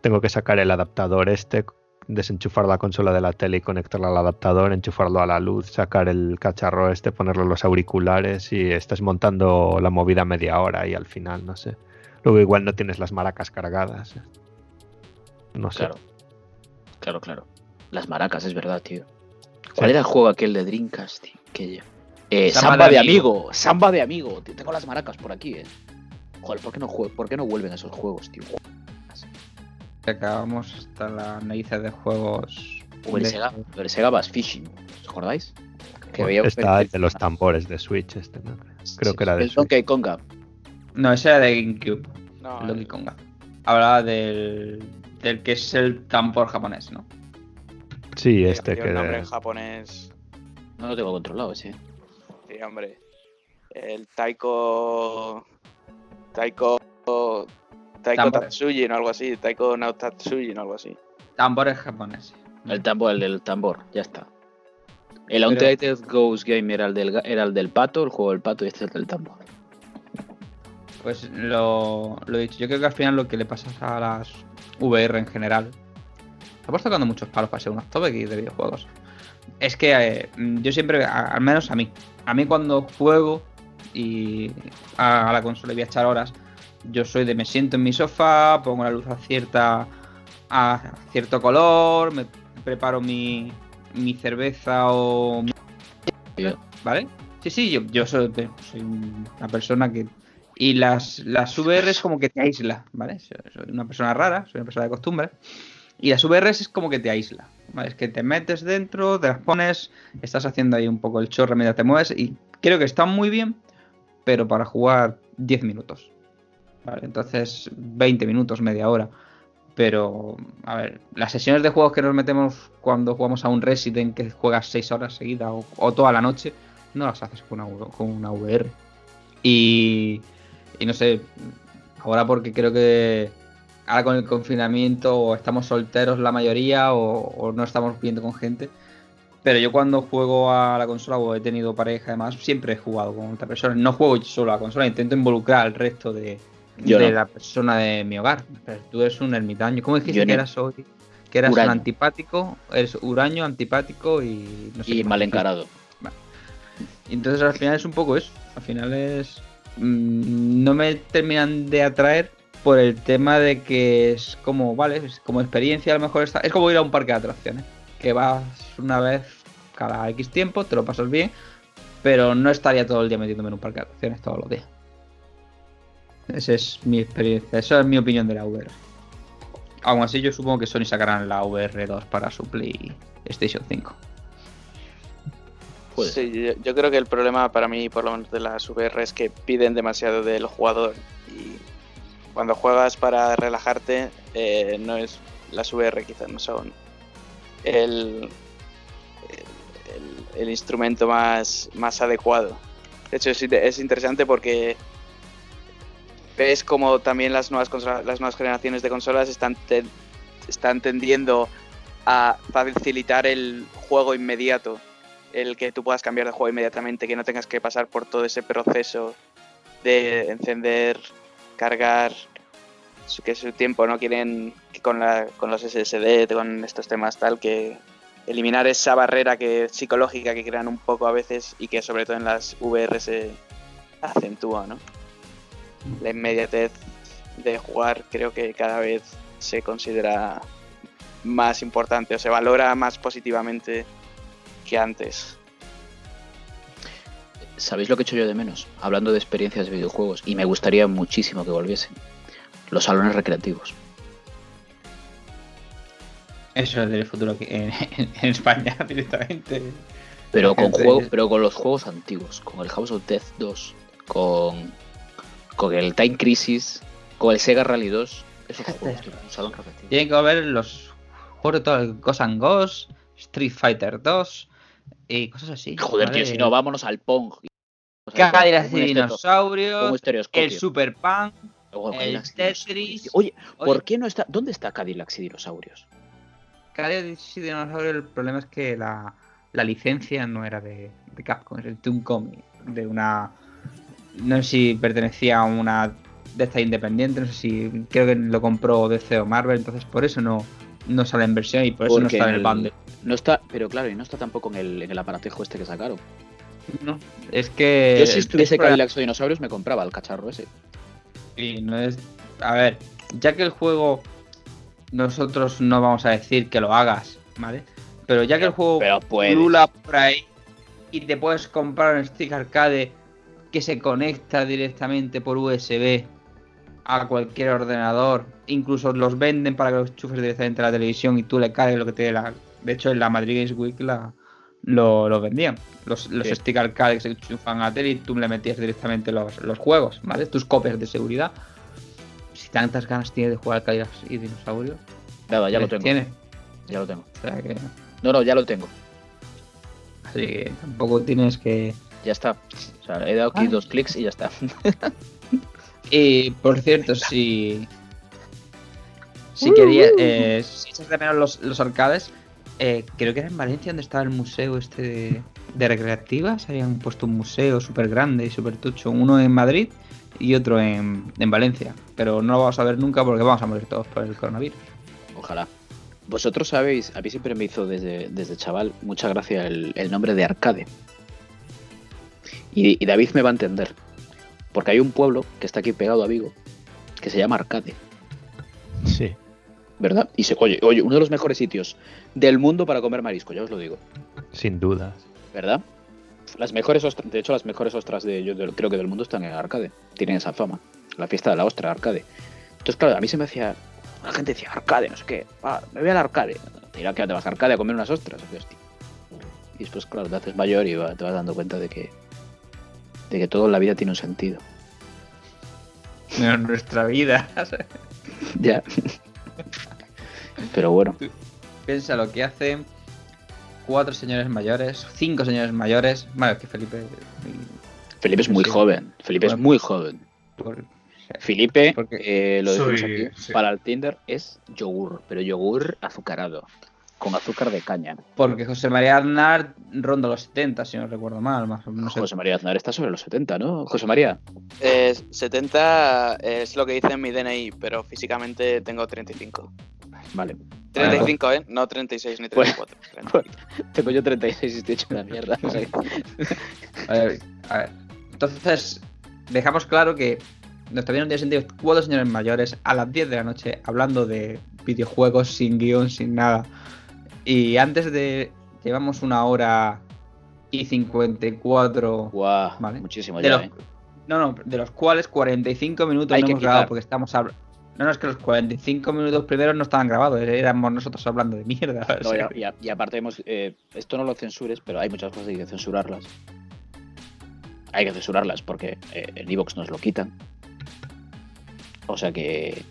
tengo que sacar el adaptador este, desenchufar la consola de la tele y conectarla al adaptador, enchufarlo a la luz, sacar el cacharro este, ponerlo en los auriculares y estás montando la movida media hora y al final, no sé. Luego igual no tienes las maracas cargadas. No sé. Claro. Claro, claro. Las maracas, es verdad, tío. ¿Cuál era el juego aquel de Dreamcast, tío? Que yo- Eh, Samba Samba, de amigo. amigo. Samba de amigo. Tío, tengo las maracas por aquí, eh. Joder, ¿por qué no, jue- ¿por qué no vuelven esos juegos, tío? acabamos hasta las narices de juegos. O el Sega, el Sega Bass Fishing. ¿Os acordáis? Que Bueno, está el de los tambores de Switch este, ¿no? Creo Sí, que era de El Switch. Donkey Konga. No, ese era de GameCube, No, el Donkey Konga. Hablaba del, del que es el tambor japonés, ¿no? Sí, este tío, el nombre en que... japonés. No lo tengo controlado ese. Sí, hombre. El Taiko. Taiko. Taiko Tambor. Tatsuji o algo así. Taiko no Tatsuji o algo así. Tambores japoneses. El tambor, el del tambor, ya está. El Pero- Untitled Ghost Game era el, del, era el del pato, el juego del pato y este es el del tambor. Pues lo, lo he dicho, yo creo que al final lo que le pasa a las VR en general. Estamos tocando muchos palos para ser un topic de videojuegos. Es que eh, yo siempre, a- al menos a mí, a mí cuando juego y a, a la consola y voy a echar horas, yo soy de me siento en mi sofá, pongo la luz a cierta a cierto color, me preparo mi, mi cerveza o. ¿Vale? Sí, sí, yo, yo soy, soy una persona que. Y las, las VR es como que te aísla, ¿vale? Soy, una persona rara, soy una persona de costumbre. Y las VRs es como que te aísla. ¿vale? Es que te metes dentro, te las pones, estás haciendo ahí un poco el chorro mientras te mueves y creo que están muy bien, pero para jugar 10 minutos. Vale, entonces 20 minutos, media hora. Pero, a ver, las sesiones de juegos que nos metemos cuando jugamos a un Resident que juegas 6 horas seguidas o, o toda la noche, no las haces con una, con una VR. Y, y no sé, ahora porque creo que ahora con el confinamiento o estamos solteros la mayoría o, o no estamos viendo con gente. Pero yo cuando juego a la consola o he tenido pareja además, siempre he jugado con otra persona. No juego yo solo a la consola, intento involucrar al resto de, Yo de no. la persona de mi hogar. Pero tú eres un ermitaño. ¿Cómo dijiste Yo que no. eras hoy? Que eras un antipático, eres huraño, antipático y no sé Y mal encarado. Entonces al final es un poco eso. Al final es. Mm, no me terminan de atraer por el tema de que es como, vale, es como experiencia a lo mejor está. Es como ir a un parque de atracciones. Que vas una vez cada X tiempo, te lo pasas bien. Pero no estaría todo el día metiéndome en un parque de atracciones todos los días. Esa es mi experiencia, esa es mi opinión de la VR. Aún así, yo supongo que Sony sacarán la VR2 para su PlayStation 5. Puede Sí, yo, creo que el problema para mí, por lo menos de las VR, es que piden demasiado del jugador. Y cuando juegas para relajarte, eh, no es las VR quizás no son el, el, instrumento más, más adecuado. De hecho, es, es interesante porque ves como también las nuevas, consola- las nuevas generaciones de consolas están, te- están tendiendo a facilitar el juego inmediato el que tú puedas cambiar de juego inmediatamente, que no tengas que pasar por todo ese proceso de encender, cargar, que su tiempo no quieren que con, la, con los SSD, con estos temas tal, que eliminar esa barrera que psicológica que crean un poco a veces y que sobre todo en las VR se acentúa, ¿no? La inmediatez de jugar creo que cada vez se considera más importante o se valora más positivamente que antes. ¿Sabéis lo que echo yo de menos? Hablando de experiencias de videojuegos, y me gustaría muchísimo que volviesen. Los salones recreativos. Eso es del futuro aquí en, en España directamente. Pero con, juego, pero con los juegos antiguos, con el House of Death 2, con, con el Time Crisis, con el Sega Rally 2. Esos Fíjate. juegos, tío, un salón recreativo. Tienen que haber los juegos de todo el Ghost and Ghost, Street Fighter 2 y cosas así. Joder, tío, si de no, vámonos al Pong. Un esteto- con un dinosaurios, el Super Punk. El Tetris. Oye, Oye. ¿por qué no está? ¿Dónde está Cadillacs y dinosaurios? Cadillacs y dinosaurios, el problema es que la, la licencia no era de, de Capcom, es el Toon Comic, de una. No sé si pertenecía a una de esta independiente, no sé si. Creo que lo compró DC o Marvel, entonces por eso no, no sale en versión y por eso no está en en el bundle. No está, pero claro, y no está tampoco en el, en el aparatejo este que sacaron. No, es que. Yo si estuviese es por- Cadillacs o dinosaurios me compraba el cacharro ese. Y no es. A ver, ya que el juego. Nosotros no vamos a decir que lo hagas, ¿vale? Pero ya que el juego pulula por ahí y te puedes comprar un stick arcade que se conecta directamente por USB a cualquier ordenador. Incluso los venden para que los enchufes directamente a la televisión y tú le cargues lo que te dé la. De hecho, en la Madrid Games Week la, lo, lo vendían. Los, los Sí. stick arcade que se enchufan a tele y tú le metías directamente los, los juegos, ¿vale? Tus copias de seguridad. Si tantas ganas tienes de jugar al Cadillacs y dinosaurios, Nada, ya lo pues tengo. tienes. Ya lo tengo. O sea que, No, no, ya lo tengo. así que tampoco tienes que. Ya está. O sea, he dado aquí Vale. dos clics y ya está. Y por cierto, si. Si quería. Eh, si echas de menos los, los arcades, eh, creo que era en Valencia donde estaba el museo este de, de recreativas. Habían puesto un museo súper grande y súper tucho. Uno en Madrid y otro en, en Valencia. Pero no lo vamos a ver nunca porque vamos a morir todos por el coronavirus. Ojalá. Vosotros sabéis, a mí siempre me hizo desde, desde chaval mucha gracia el, el nombre de Arcade. Y, y David me va a entender. Porque hay un pueblo que está aquí pegado a Vigo que se llama Arcade, Sí. ¿Verdad? Y se, oye, oye, uno de los mejores sitios del mundo para comer marisco, ya os lo digo, Sin dudas. ¿verdad? Las mejores ostras, de hecho las mejores ostras de yo del- creo que del mundo están en Arcade, tienen esa fama, la fiesta de la ostra Arcade. Entonces claro, a mí se me hacía La gente decía, arcade, no sé qué. Me voy al arcade. Mira que te vas al arcade a comer unas ostras. Y después, claro, te haces mayor y te vas dando cuenta de que, de que todo en la vida tiene un sentido. En nuestra vida. Ya. Pero bueno, Piensa lo que hacen cuatro señores mayores, cinco señores mayores. Bueno, es que Felipe. Felipe es muy Sí. joven. Felipe es muy joven. por- Felipe, Porque eh, lo decimos soy- aquí, sí. para el Tinder es yogur, pero yogur azucarado, con azúcar de caña. Porque José María Aznar ronda los 70, si no recuerdo mal. Más, o- no sé. José María Aznar está sobre los 70, ¿no? José María. Eh, 70 es lo que dice en mi DNI, pero físicamente tengo 35. Vale. 35, ¿eh? No 36 ni Bueno. 34. Tengo yo 36 y estoy hecho una mierda. o sea, A ver, a ver. Entonces, dejamos claro que nuestra vida no tiene sentido. Cuatro señores mayores a las 10 de la noche hablando de videojuegos sin guion, sin nada. Y antes de. Llevamos una hora y 54. Guau, Vale. muchísimo De ya, los, ¿eh? no, no, de los cuales 45 minutos Hay no que hemos grabado quitar. porque estamos hablando. No, no, es que los 45 minutos primeros no estaban grabados, éramos nosotros hablando de mierda. o No, sea. y, a- y aparte hemos, eh, esto no lo censures, pero hay muchas cosas que hay que censurarlas. Hay que censurarlas porque eh, el Evox nos lo quitan. O sea que,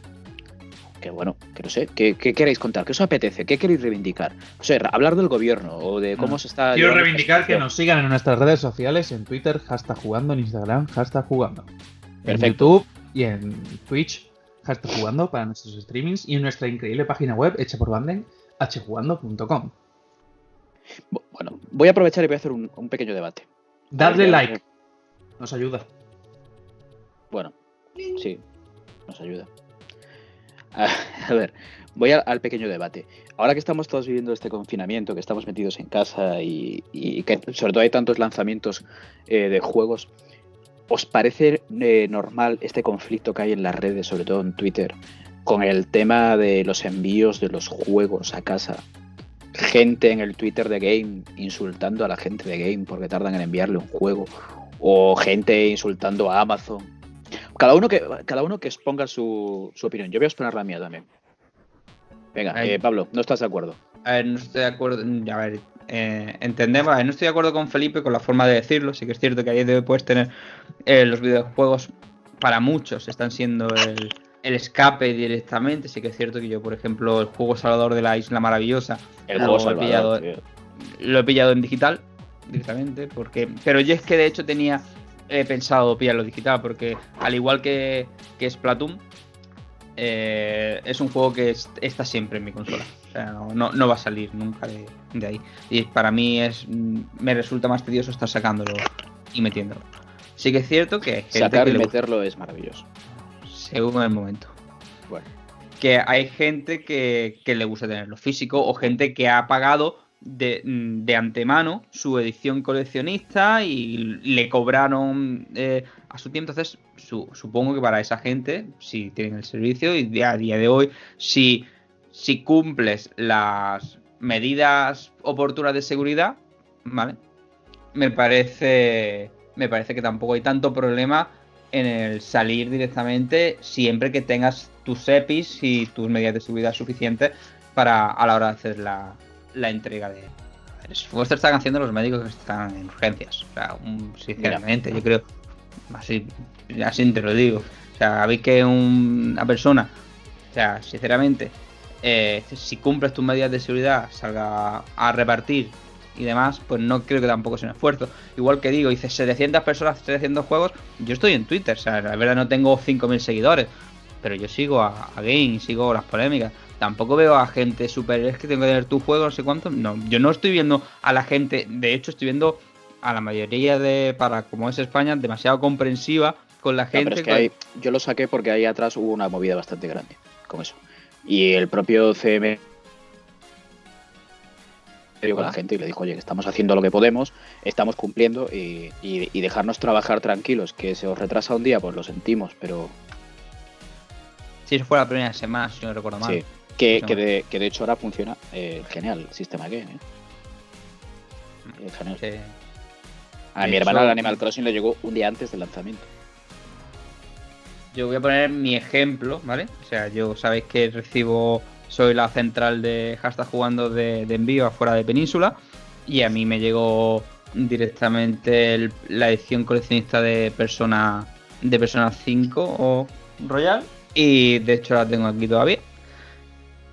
que bueno, que no sé, ¿qué, qué queréis contar? ¿Qué os apetece? ¿Qué queréis reivindicar? O sea, hablar del gobierno o de cómo Ah, se está... Quiero reivindicar que nos sigan en nuestras redes sociales, en Twitter, hashtag jugando, en Instagram, hashtag jugando. En. YouTube y en Twitch, hashtag jugando para nuestros streamings y en nuestra increíble página web hecha por Banden, hjugando.com. Bu- Bueno, voy a aprovechar y voy a hacer un, un pequeño debate. Darle like, nos ayuda. Bueno, sí, nos ayuda. A, a ver, voy a- al pequeño debate. Ahora que estamos todos viviendo este confinamiento, que estamos metidos en casa y, y que sobre todo hay tantos lanzamientos eh, de juegos, ¿os parece eh, normal este conflicto que hay en las redes, sobre todo en Twitter, con el tema de los envíos de los juegos a casa? Gente en el Twitter de Game insultando a la gente de Game porque tardan en enviarle un juego. O gente insultando a Amazon. Cada uno que, cada uno que exponga su, su opinión. Yo voy a exponer la mía también. Venga, eh, Pablo, ¿no estás de acuerdo? A ver, no estoy de acuerdo. A ver, eh, entendemos. no estoy de acuerdo con Felipe con la forma de decirlo. Sí que es cierto que a día de hoy puedes tener eh, los videojuegos para muchos están siendo el, el escape directamente. Sí que es cierto que yo, por ejemplo, el juego Salvador de la Isla Maravillosa El Lo juego he pillado- lo he pillado en digital directamente. porque Pero yo es que de hecho tenía pensado pillarlo digital porque al igual que, que Splatoon, eh, es un juego que es- está siempre en mi consola. O sea, no, no- no va a salir nunca de, de ahí. Y para mí es mm, me resulta más tedioso estar sacándolo y metiéndolo. Sí que es cierto que hay gente Sacar que y meterlo es maravilloso. según el momento. Bueno, Que hay gente que, que le gusta tenerlo físico o gente que ha pagado de, mm, de antemano su edición coleccionista y le cobraron eh, a su tiempo. Entonces, su- supongo que para esa gente, si tienen el servicio y a día de hoy, si, si cumples las medidas oportunas de seguridad, ¿vale? Me parece, me parece que tampoco hay tanto problema en el salir directamente siempre que tengas tus EPIs y tus medidas de seguridad suficientes para a la hora de hacer la, la entrega de. El esfuerzo están haciendo los médicos que están en urgencias. O sea, un- sinceramente, yo creo. Así, así te lo digo. O sea, veis que un- una persona, o sea, sinceramente, eh, si cumples tus medidas de seguridad, salga a repartir y demás, pues no creo que tampoco sea un esfuerzo. Igual que digo, dice 700 personas, 700 juegos, yo estoy en Twitter, o sea, la verdad no tengo 5.000 seguidores, pero yo sigo a, a Game, sigo las polémicas. Tampoco veo a gente super, es que tengo que tener tu juego, no sé cuánto. No, yo no estoy viendo a la gente, de hecho estoy viendo a la mayoría de, para como es España, demasiado comprensiva con la No, gente. pero es que con- ahí- yo lo saqué porque ahí atrás hubo una movida bastante grande con eso. Y el propio CM con la gente y le dijo, oye, que estamos haciendo lo que podemos, estamos cumpliendo y, y- y dejarnos trabajar tranquilos. Que se os retrasa un día, pues lo sentimos, pero Si eso fue la primera semana, si no recuerdo mal. sí. Que, No. que de, que de hecho ahora funciona eh, genial el sistema Game. ¿eh? Eh, genial. Sí. A mi hermana hecho- el Animal Crossing le llegó un día antes del lanzamiento. yo voy a poner mi ejemplo, ¿vale? O sea, yo sabéis que recibo, soy la central de hashtag jugando de, de envío afuera de Península y a mí me llegó directamente el- la edición coleccionista de Persona de Persona 5 o Royal y de hecho la tengo aquí todavía.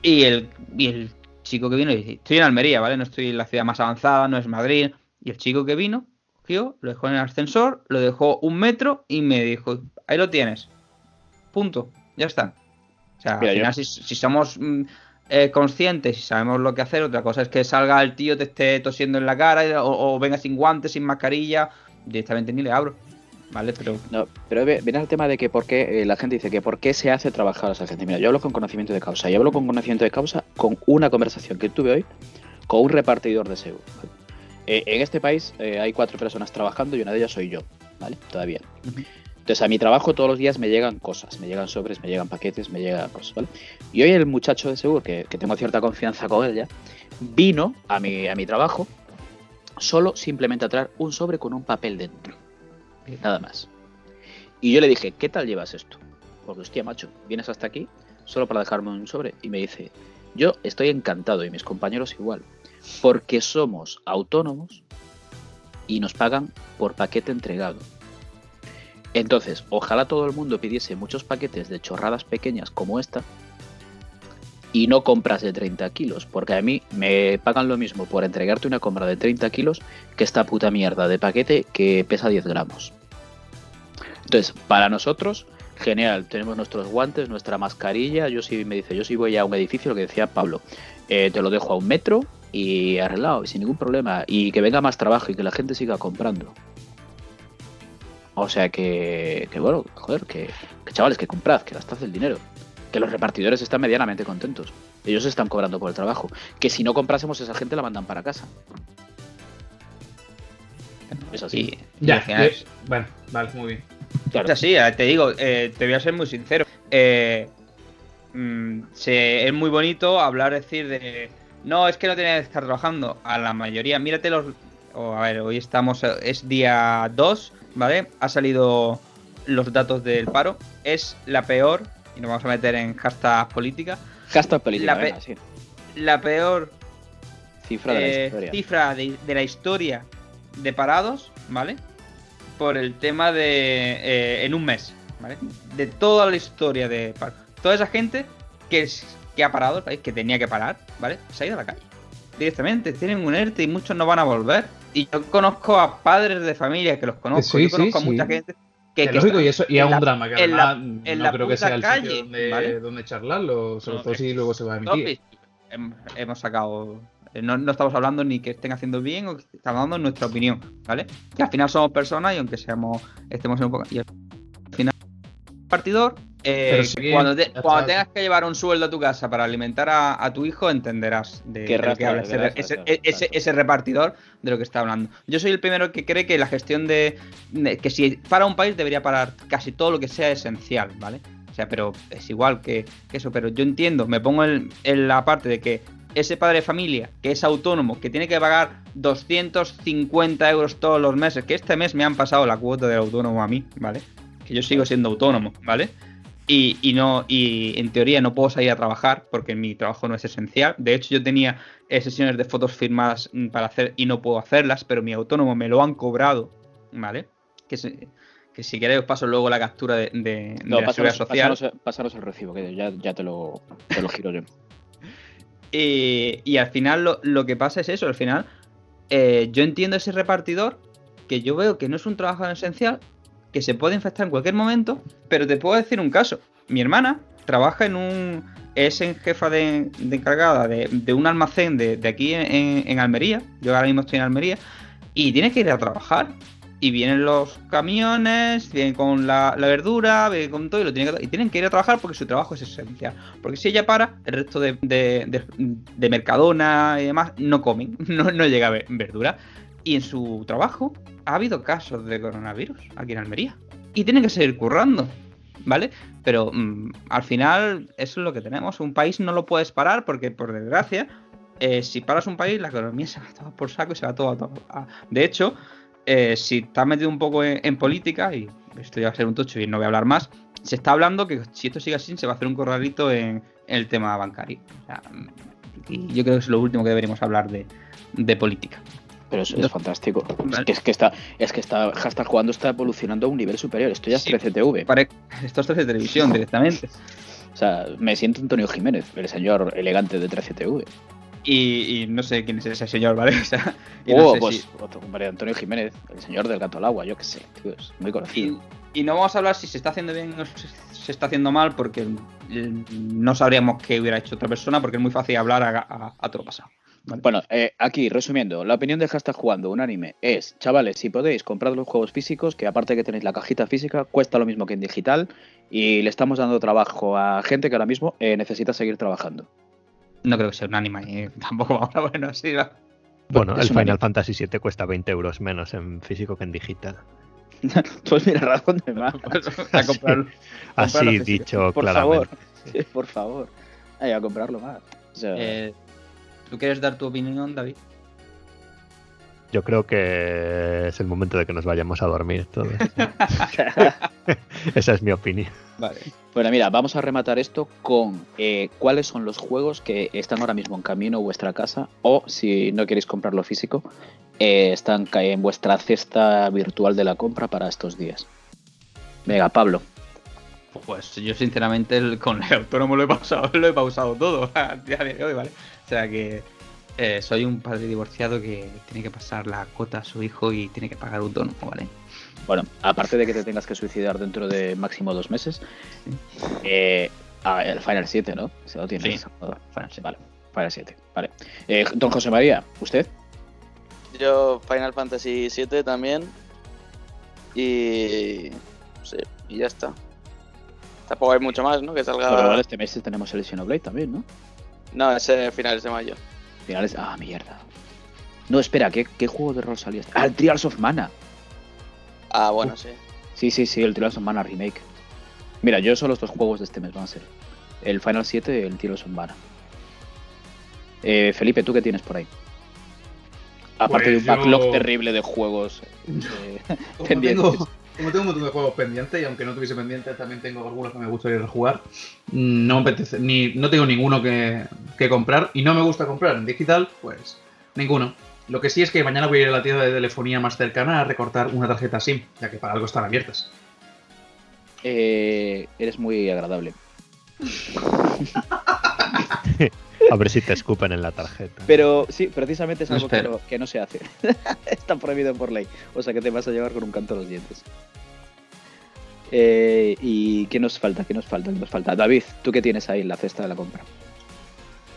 Y el, y el chico que vino, y dice, estoy en Almería, ¿vale? No estoy en la ciudad más avanzada, no es Madrid. Y el chico que vino, cogió, lo dejó en el ascensor, lo dejó un metro y me dijo, ahí lo tienes. Punto. Ya está. O sea, Mira, al final, si, si somos mm, eh, conscientes y sabemos lo que hacer, otra cosa es que salga el tío, te esté tosiendo en la cara o, o venga sin guantes, sin mascarilla, directamente ni le abro. ¿Vale? Pero No, pero ve- viene al tema de que por qué eh, la gente dice que por qué se hace trabajar a esa gente. Mira, yo hablo con conocimiento de causa. Y hablo con conocimiento de causa con una conversación que tuve hoy con un repartidor de seguro. ¿vale? Eh, en este país eh, hay cuatro personas trabajando y una de ellas soy yo, ¿vale? Todavía. Entonces a mi trabajo todos los días me llegan cosas, me llegan sobres, me llegan paquetes, me llegan cosas, ¿vale? Y hoy el muchacho de seguro, que, que tengo cierta confianza con él ya, vino a mi, a mi trabajo solo simplemente a traer un sobre con un papel dentro. Nada más. Y yo le dije, ¿qué tal llevas esto? Porque, hostia, macho, vienes hasta aquí solo para dejarme un sobre. Y me dice, yo estoy encantado y mis compañeros igual. Porque somos autónomos y nos pagan por paquete entregado. Entonces, ojalá todo el mundo pidiese muchos paquetes de chorradas pequeñas como esta y no compras de 30 kilos, porque a mí me pagan lo mismo por entregarte una compra de 30 kilos que esta puta mierda de paquete que pesa 10 gramos. Entonces, para nosotros, genial, tenemos nuestros guantes, nuestra mascarilla, yo sí me dice, yo sí voy a un edificio, lo que decía Pablo, eh, te lo dejo a un metro y arreglado, y sin ningún problema, y que venga más trabajo y que la gente siga comprando. O sea que, que bueno, joder, que, que chavales, que comprad, que gastad el dinero. Que los repartidores están medianamente contentos. Ellos están cobrando por el trabajo. Que si no comprásemos, esa gente la mandan para casa. Es así. y- y Ya, al final eh, es- bueno, vale, muy bien. Claro. Es así, eh, te digo, eh, te voy a ser muy sincero. Eh, mm, se- es muy bonito hablar, decir de. No, es que no tenía que estar trabajando. A la mayoría, mírate los. a ver, hoy estamos. Es día 2, ¿vale? Ha salido los datos del paro. Es la peor, y nos vamos a meter en hashtag política. Hashtag política, La pe- venga, sí. La peor Cifra de la historia. cifra de, de la historia de parados, ¿vale? Por el tema de. eh, en un mes, ¿vale? De toda la historia de paro. Toda esa gente que, es- que ha parado el país, que tenía que parar, ¿vale? Se ha ido a la calle. Directamente, tienen un ERTE y muchos no van a volver. Y yo conozco a padres de familia que los conozco. Sí, yo conozco sí, a mucha sí. gente que. Que que lógico, está y eso y es un la- drama que en la- además en no la creo que sea el calle, sitio donde, ¿vale? donde charlarlo, sobre No, todo si luego se va a emitir. Topic. Hemos sacado. Eh, No, no estamos hablando ni que estén haciendo bien o que estamos dando nuestra opinión, ¿vale? Que al final somos personas y aunque seamos. estemos en un poco. Y al final, partidor. eh, sí, cuando te- tengas que llevar un sueldo a tu casa para alimentar a, a tu hijo, entenderás de, Qué de lo que habla ese, ese- repartidor de lo que está hablando. Yo soy el primero que cree que la gestión de, de- que si para un país debería parar casi todo lo que sea esencial, ¿vale? O sea, pero es igual que, que eso, pero yo entiendo, me pongo en, en la parte de que ese padre de familia que es autónomo, que tiene que pagar 250 euros todos los meses, que este mes me han pasado la cuota del autónomo a mí, ¿vale? Que yo sigo siendo autónomo, ¿vale? Y, y no y en teoría no puedo salir a trabajar porque mi trabajo no es esencial. De hecho, yo tenía eh, sesiones de fotos firmadas mm, para hacer y no puedo hacerlas, pero mi autónomo me lo han cobrado, ¿vale? Que, se- que si queréis os paso luego la captura de, de- de No, la seguridad pásanos, social. pásanos- pásanos el recibo, que ya, ya te, lo, te lo giro yo. Y, y al final lo, lo que pasa es eso, al final eh, yo entiendo ese repartidor que yo veo que no es un trabajo esencial, que se puede infectar en cualquier momento, pero te puedo decir un caso. Mi hermana trabaja en un... es en jefa de, encargada de, de un almacén de, de aquí en, en Almería, yo ahora mismo estoy en Almería, y tiene que ir a trabajar. Y vienen los camiones, vienen con la, la verdura, vienen con todo y lo tienen que, y tienen que ir a trabajar porque su trabajo es esencial. Porque si ella para, el resto de, de, de- Mercadona y demás no comen, no, no llega ver verdura. Y en su trabajo ha habido casos de coronavirus aquí en Almería. Y tienen que seguir currando, ¿vale? Pero mm, al final eso es lo que tenemos. Un país no lo puedes parar porque, por desgracia, eh, si paras un país, la economía se va todo por saco y se va todo. a- De hecho, eh, si estás metido un poco en, en política, y esto ya va a ser un tocho y no voy a hablar más, se está hablando que si esto sigue así se va a hacer un corralito en, en el tema bancario. O sea, y yo creo que es lo último que deberíamos hablar de, de política. Pero eso No. es fantástico. Es que, es que está, es que está, hashtag jugando está evolucionando a un nivel superior. Esto ya es Sí. 13TV. Pare- Esto es de televisión directamente. O sea, me siento Antonio Jiménez, el señor elegante de 13TV. Y, y no sé quién es ese señor, ¿vale? O sea, y no Oh, sé pues si- otro compadre Antonio Jiménez, el señor del gato al agua, yo qué sé, tío, es muy conocido. y no vamos a hablar si se está haciendo bien o si se está haciendo mal, porque eh, no sabríamos qué hubiera hecho otra persona, porque es muy fácil hablar a, a, a todo pasado. ¿vale? Bueno, eh, aquí, resumiendo, la opinión de hashtag jugando unánime es, chavales, si podéis, comprad los juegos físicos, que aparte que tenéis la cajita física, cuesta lo mismo que en digital, y le estamos dando trabajo a gente que ahora mismo eh, necesita seguir trabajando. No creo que sea un anime, eh, tampoco vamos a bueno, sí, va. Bueno, es el Final. Fantasy VII cuesta 20 euros menos en físico que en digital. pues mira, razón de más. a comprarlo. Así Comprarlo físico. dicho Por claramente. favor, sí, por favor. Ay, a comprarlo más. O sea, Eh, ¿Tú quieres dar tu opinión, David? Yo creo que es el momento de que nos vayamos a dormir todos. Esa es mi opinión. Vale. Bueno, mira, vamos a rematar esto con eh, cuáles son los juegos que están ahora mismo en camino a vuestra casa o si no queréis comprarlo físico, eh, están en vuestra cesta virtual de la compra para estos días. Venga, Pablo. Pues yo sinceramente el- con el autónomo lo he pausado, lo he pausado todo a día de hoy, ¿vale? O sea que eh, soy un padre divorciado que tiene que pasar la cuota a su hijo y tiene que pagar autónomo, ¿vale? Bueno, aparte de que te tengas que suicidar dentro de máximo dos meses, eh, ah, el Final 7, ¿no? Se lo tienes. Sí. Final 7. Vale, Final 7, vale. Eh, don José María, ¿usted? Yo Final Fantasy VII también. Y. Sí, y ya está. Tampoco hay mucho más, ¿no? Que salga. Pero este mes tenemos el Xenoblade también, ¿no? No, ese finales de mayo. Finales. Ah, mierda. No, espera, ¿qué, qué juego de rol salió? este? Ah, el Trials of Mana. Ah, bueno, sí. Sí, sí, sí, el Trials of Mana Remake. Mira, yo solo estos juegos de este mes van a ser. El Final 7 y el Trials of Mana. Eh, Felipe, ¿tú qué tienes por ahí? Aparte Pues de un backlog yo- terrible de juegos. eh, pendientes. tengo, como tengo un montón de juegos pendientes, y aunque no tuviese pendientes, también tengo algunos que me gustaría rejugar. mm, No me apetece, ni, no tengo ninguno que, que comprar, y no me gusta comprar en digital, pues ninguno. Lo que sí es que mañana voy a ir a la tienda de telefonía más cercana a recortar una tarjeta SIM, ya que para algo están abiertas. Eh, eres muy agradable. A ver si te escupen en la tarjeta. Pero sí, precisamente es No algo que no, que no se hace. Está prohibido por ley. O sea que te vas a llevar con un canto a los dientes. Eh, ¿Y qué nos falta? ¿Qué nos falta? ¿Qué nos falta? David, ¿tú qué tienes ahí en la cesta de la compra?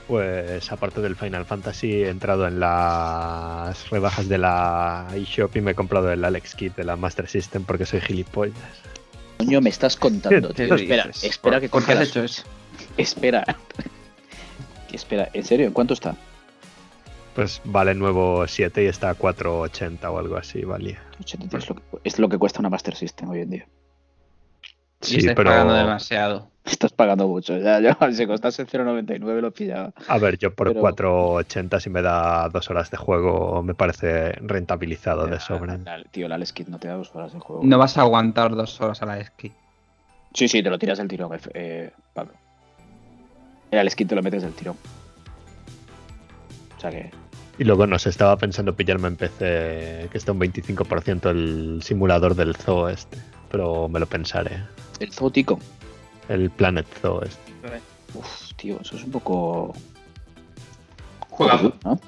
Pues aparte del Final Fantasy he entrado en las rebajas de la eShop y me he comprado el Alex Kit de la Master System porque soy gilipollas. Coño, me estás contando, ¿Qué tío. Espera, espera que ¿Por qué has hecho eso? Espera. Espera, ¿en serio? ¿En cuánto está? Pues vale nuevo 7 y está a 4.80 o algo así, valía. 83 es lo que, es lo que cuesta una Master System hoy en día. Y Sí, estáis pero pagando demasiado. Estás pagando mucho. Ya, yo, si costase 0.99 lo pillaba. a ver, yo por pero- 4.80 si me da dos horas de juego me parece rentabilizado de sobra. La- tío, el Alex Kid no te da dos horas de juego. No vas a aguantar dos horas a la esquí. Sí, sí, te lo tiras del tirón, F- eh, Pablo. El Kid te lo metes del tirón. O sea que. Y luego no sé, estaba pensando pillarme en PC que está un 25% el simulador del zoo este, pero me lo pensaré. El Zootico. El Planet Zoo este. Uf, tío, eso es un poco. Juegazo. ¿no?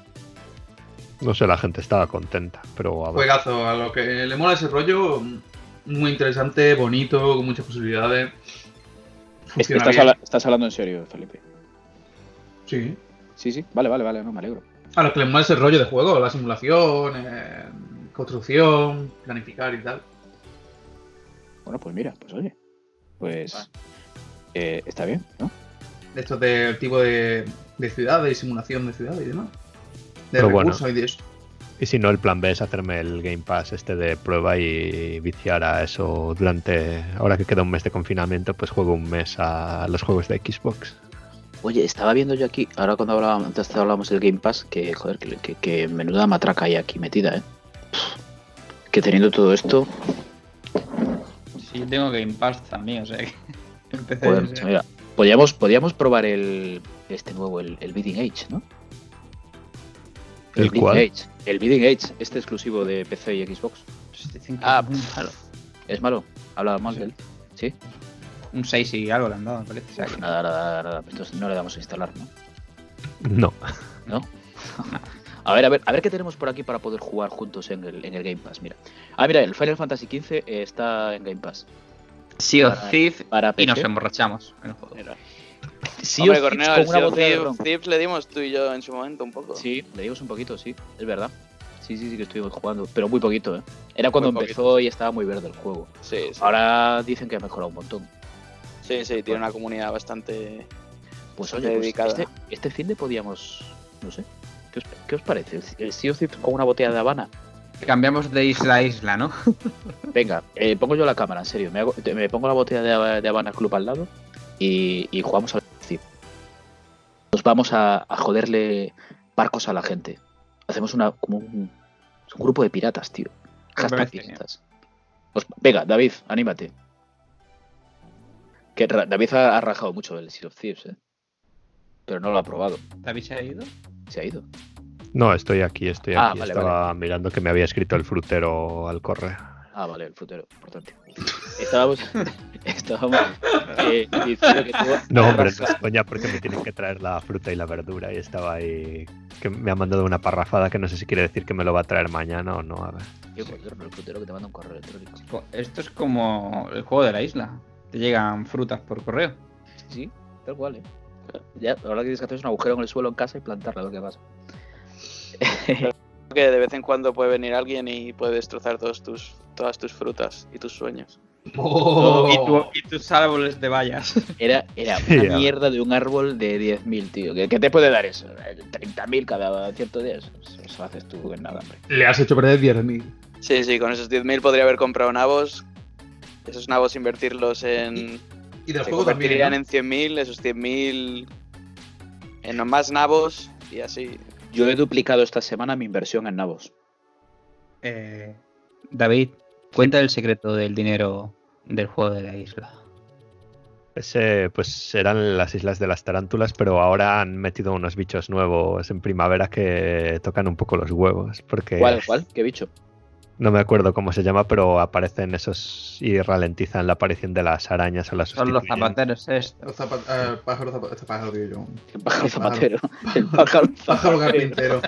No sé, la gente estaba contenta, pero a ver. Juegazo, a lo que le mola ese rollo, muy interesante, bonito, con muchas posibilidades. Estás, habla- estás hablando en serio, Felipe. Sí. Sí, sí. Vale, vale, vale, no me alegro. A los que les mola ese rollo de juego, la simulación, eh, construcción, planificar y tal. Bueno, pues mira, pues oye. Pues. eh, está bien, ¿no? De estos del tipo de, de ciudades y simulación de ciudades y demás. De Pero bueno. recursos y de eso. Y si no, el plan B es hacerme el Game Pass este de prueba y viciar a eso durante. Ahora que queda un mes de confinamiento, pues juego un mes a los juegos de Xbox. Oye, estaba viendo yo aquí, ahora cuando hablábamos, antes hablábamos del Game Pass, que joder, que, que- que menuda matraca hay aquí metida, ¿eh? Pff, Que teniendo todo esto, Sí, yo tengo Game Pass también, o sea que. Joder, macho, mira, podríamos, podríamos probar el este nuevo, el, el Bidding Age, ¿no? ¿El Bidding cuál? Age. El Bidding Age, este exclusivo de PC y Xbox. Dicen que Ah, es malo. ¿Es malo? Habla mal de él. ¿Sí? Un 6 y algo le han dado, me parece. O sea, que- Nada, nada, nada. Entonces no le damos a instalar, ¿no? No. ¿No? A ver, a ver, a ver qué tenemos por aquí para poder jugar juntos en el, en el Game Pass. Mira. Ah, mira, el Final Fantasy XV está en Game Pass. Sea of Para y nos emborrachamos en el juego. Mira. Hombre, Corneo, el Sea of Thieves-. Thieves le dimos tú y yo en su momento un poco. Sí, le dimos un poquito, sí, es verdad. Sí, sí, sí que estuvimos jugando, pero muy poquito, ¿eh? Era cuando Muy empezó y estaba muy verde el juego. sí, sí. Ahora dicen que ha mejorado un montón. Sí, sí, tiene una comunidad bastante. Pues Bastante oye, pues dedicada. este, este fin de podíamos, no sé, ¿qué os, qué os parece? ¿El Sea of Thieves con una botella de Habana? Cambiamos de isla a isla, ¿no? Venga, eh, pongo yo la cámara, en serio. Me, hago- te- me pongo la botella de, Haba- de Habana Club al lado y, y jugamos al Thief. Nos vamos a, a joderle barcos a la gente. Hacemos una como un, un grupo de piratas, tío. Hashtag piratas. Os- venga, David, anímate. Que David ha, ha rajado mucho el Sea of Thieves, ¿eh? Pero no lo ha probado. ¿David se ha ido? Se ha ido. No, estoy aquí, estoy Ah, aquí. vale, Estaba mirando que me había escrito el frutero al correo. Ah, vale, el frutero, importante. Estábamos, estábamos eh, diciendo que tú No, hombre, no es coña porque me tienen que traer la fruta y la verdura y estaba ahí que me ha mandado una parrafada que no sé si quiere decir que me lo va a traer mañana o no. A ver. Tío, pues, el frutero que te manda un correo electrónico. Co- Esto es como el juego de la isla. Te llegan frutas por correo. Sí, tal cual, ¿eh? Ya, ahora que tienes que hacer es un agujero en el suelo en casa y plantarla, lo que pasa. Que de vez en cuando puede venir alguien y puede destrozar todos tus, todas tus frutas y tus sueños. Oh. Y, tu- y tus árboles de vallas. Era, era una mierda de un árbol de 10.000, tío. ¿Qué, qué te puede dar eso? Eh, 30.000 cada cierto día. Eso, eso lo haces tú en nada, hombre. Le has hecho perder 10.000. Sí, sí, con esos 10.000 podría haber comprado nabos. Esos nabos invertirlos en. Y del Se juego también. convertirían ¿no? en 100.000, esos 100.000 en más nabos y así. Yo he duplicado esta semana mi inversión en nabos. Eh, David, cuenta el secreto del dinero del juego de la isla. Ese, pues eran las islas de las tarántulas, pero ahora han metido unos bichos nuevos en primavera que tocan un poco los huevos. Porque ¿Cuál? ¿Cuál? ¿Qué bicho? No me acuerdo cómo se llama, pero aparecen esos y ralentizan la aparición de las arañas o las Son los zapateros estos. Los zapa- eh, pájaro, zapa- este pájaro, digo yo. El pájaro El pájaro. zapatero. El pájaro Pájaro zapatero. carpintero.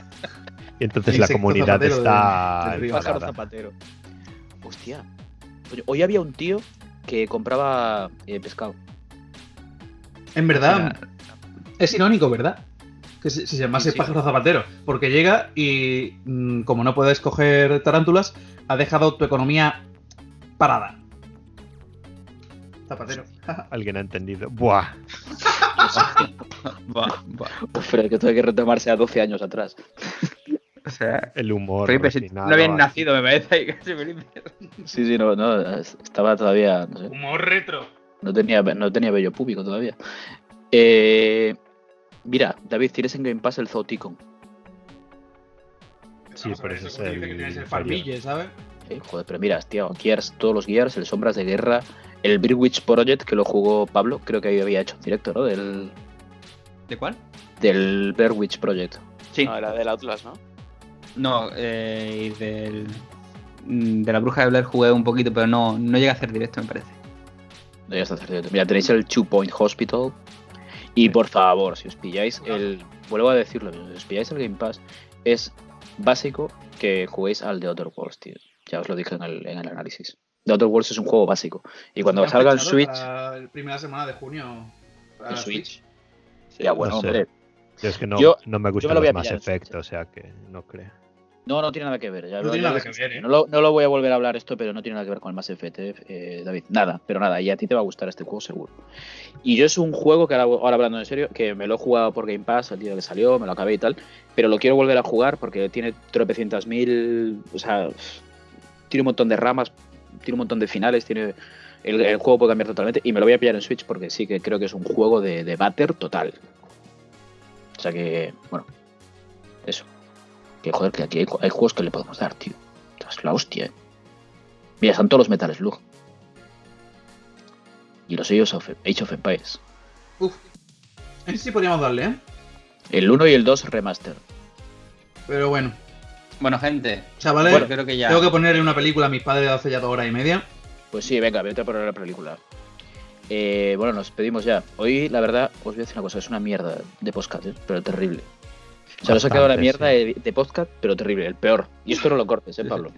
Y entonces El la insecto comunidad está río. Pájaro zapatero. Hostia. Oye, hoy había un tío que compraba eh, pescado. En verdad, es irónico, ¿verdad? Que se, se llamase Sí, sí. pájaro zapatero. Porque llega y, mm, como no puedes coger tarántulas, ha dejado tu economía parada. Zapatero. Alguien ha entendido. Buah. Buah, buah. Uf, pero que tuve que retomarse a 12 años atrás. O sea, El humor. Felipe, si no habían así. nacido, me parece. ahí casi, Felipe. Sí, sí, no, no, estaba todavía, no sé, Humor retro. no tenía, no tenía vello público todavía. Eh, mira, David, tienes en Game Pass el Zooticon. Sí, pero ese es el que tienes el farmille, ¿sabes? Eh, joder, pero mira, tío, Gears, todos los Gears, el Sombras de Guerra, el Beer Witch Project que lo jugó Pablo, creo que había hecho en directo, ¿no? Del, ¿De cuál? del Bear Witch Project. Sí. No, era del Outlast, ¿no? No, eh, y del. mm, De la bruja de Blair jugué un poquito, pero no, no llega a hacer directo, me parece. No, ya está cierto. Mira, tenéis el Two Point Hospital. Y por favor, si os pilláis el. Vuelvo a decirlo, si os pilláis el Game Pass, es básico que juguéis al The Outer Worlds, tío. Ya os lo dije en el, en el análisis. The Outer Worlds es un juego básico. Y cuando salga fechado Switch. la primera semana de junio. para En la Switch. Ya, bueno, No sé. hombre. Yo es que no, Yo- no me gustan los Mass Effect, Switch. o sea que no creo. No, no tiene nada que ver. ya No lo- tiene nada que ver, ¿eh? No lo, no lo voy a volver a hablar esto, pero no tiene nada que ver con el Mass Effect, eh, eh, David. Nada, pero nada. Y a ti te va a gustar este juego seguro. Y yo es un juego que ahora, ahora hablando en serio, que me lo he jugado por Game Pass el día que salió, me lo acabé y tal, pero lo quiero volver a jugar porque tiene tropecientas mil, o sea, tiene un montón de ramas, tiene un montón de finales, tiene el, el juego puede cambiar totalmente y me lo voy a pillar en Switch porque sí que creo que es un juego de, de batter total. O sea que, bueno, eso. Que joder, que aquí hay, hay juegos que le podemos dar, tío. Es la hostia, eh. Mira, están todos los Metal Slug. y los sellos of Age of Empires. Uf. Ese sí podríamos darle, ¿eh? El 1 y el 2 remaster. Pero bueno. Bueno, gente, Chavales, bueno, creo que ya. tengo que ponerle una película a mis padres hace ya dos horas y media. Pues sí, venga, vete a poner la película. Eh, bueno, nos pedimos ya. Hoy, la verdad, os voy a decir una cosa, es una mierda de podcast, ¿eh? pero terrible. O sea, nos ha quedado la mierda sí. de, de podcast, pero terrible, el peor. Y esto no lo cortes, ¿eh, Pablo?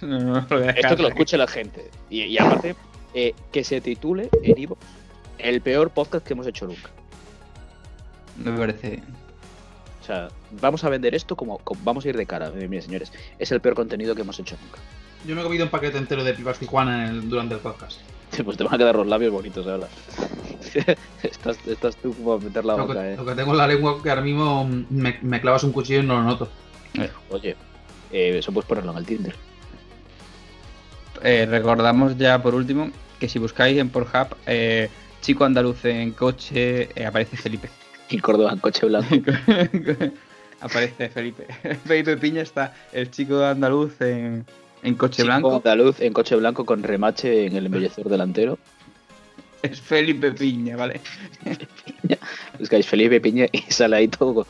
No, no, lo Esto que lo escuche la gente. Y, y aparte, eh, que se titule en Ivo el peor podcast que hemos hecho nunca. Me parece. O sea, vamos a vender esto como, como- vamos a ir de cara, eh, mire señores. Es el peor contenido que hemos hecho nunca. Yo me he comido un paquete entero de pipas Tijuana en el- durante el podcast. Pues te van a quedar los labios bonitos ahora. estás, estás tú como a meter la Lo boca, que, eh. lo que tengo en la lengua que ahora mismo me, me clavas un cuchillo y no lo noto. Oye, eh, eso puedes ponerlo en el Tinder. Eh, recordamos ya por último que si buscáis en Pornhub eh, chico andaluz en coche, eh, aparece Felipe. Y Córdoba en coche blanco. aparece Felipe. Felipe Piña está el chico andaluz en, en coche Chico blanco. andaluz en coche blanco con remache en el embellecedor delantero. Es Felipe Piña, ¿vale? Es que hay Felipe Piña y sale ahí todo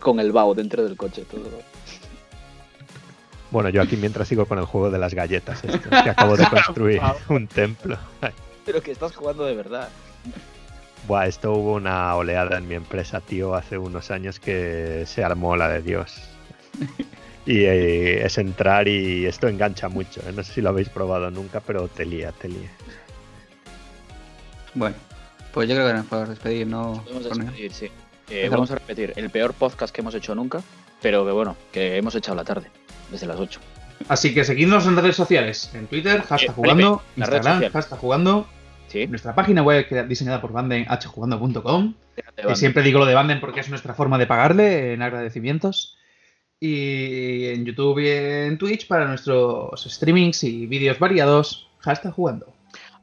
con, el vaho dentro del coche. Todo. Bueno, yo aquí mientras sigo con el juego de las galletas, esto, que acabo de construir un templo. Pero que estás jugando de verdad. Buah, esto hubo una oleada en mi empresa, tío, hace unos años que se armó la de Dios. Y eh, es entrar y esto engancha mucho. ¿eh? No sé si lo habéis probado nunca, pero te lía, te lía. Bueno, pues yo creo que nos podemos despedir, ¿no? Podemos despedir, sí. Eh, vamos a repetir, el peor podcast que hemos hecho nunca, pero que bueno, que hemos echado la tarde, desde las 8. Así que seguidnos en redes sociales. En Twitter, hashtag Eh, jugando. Instagram, hashtag jugando. ¿Sí? Nuestra página web que diseñada por Banden, hjugando.com. Que siempre digo lo de Banden porque es nuestra forma de pagarle en agradecimientos. Y en YouTube y en Twitch para nuestros streamings y vídeos variados. Hashtag jugando.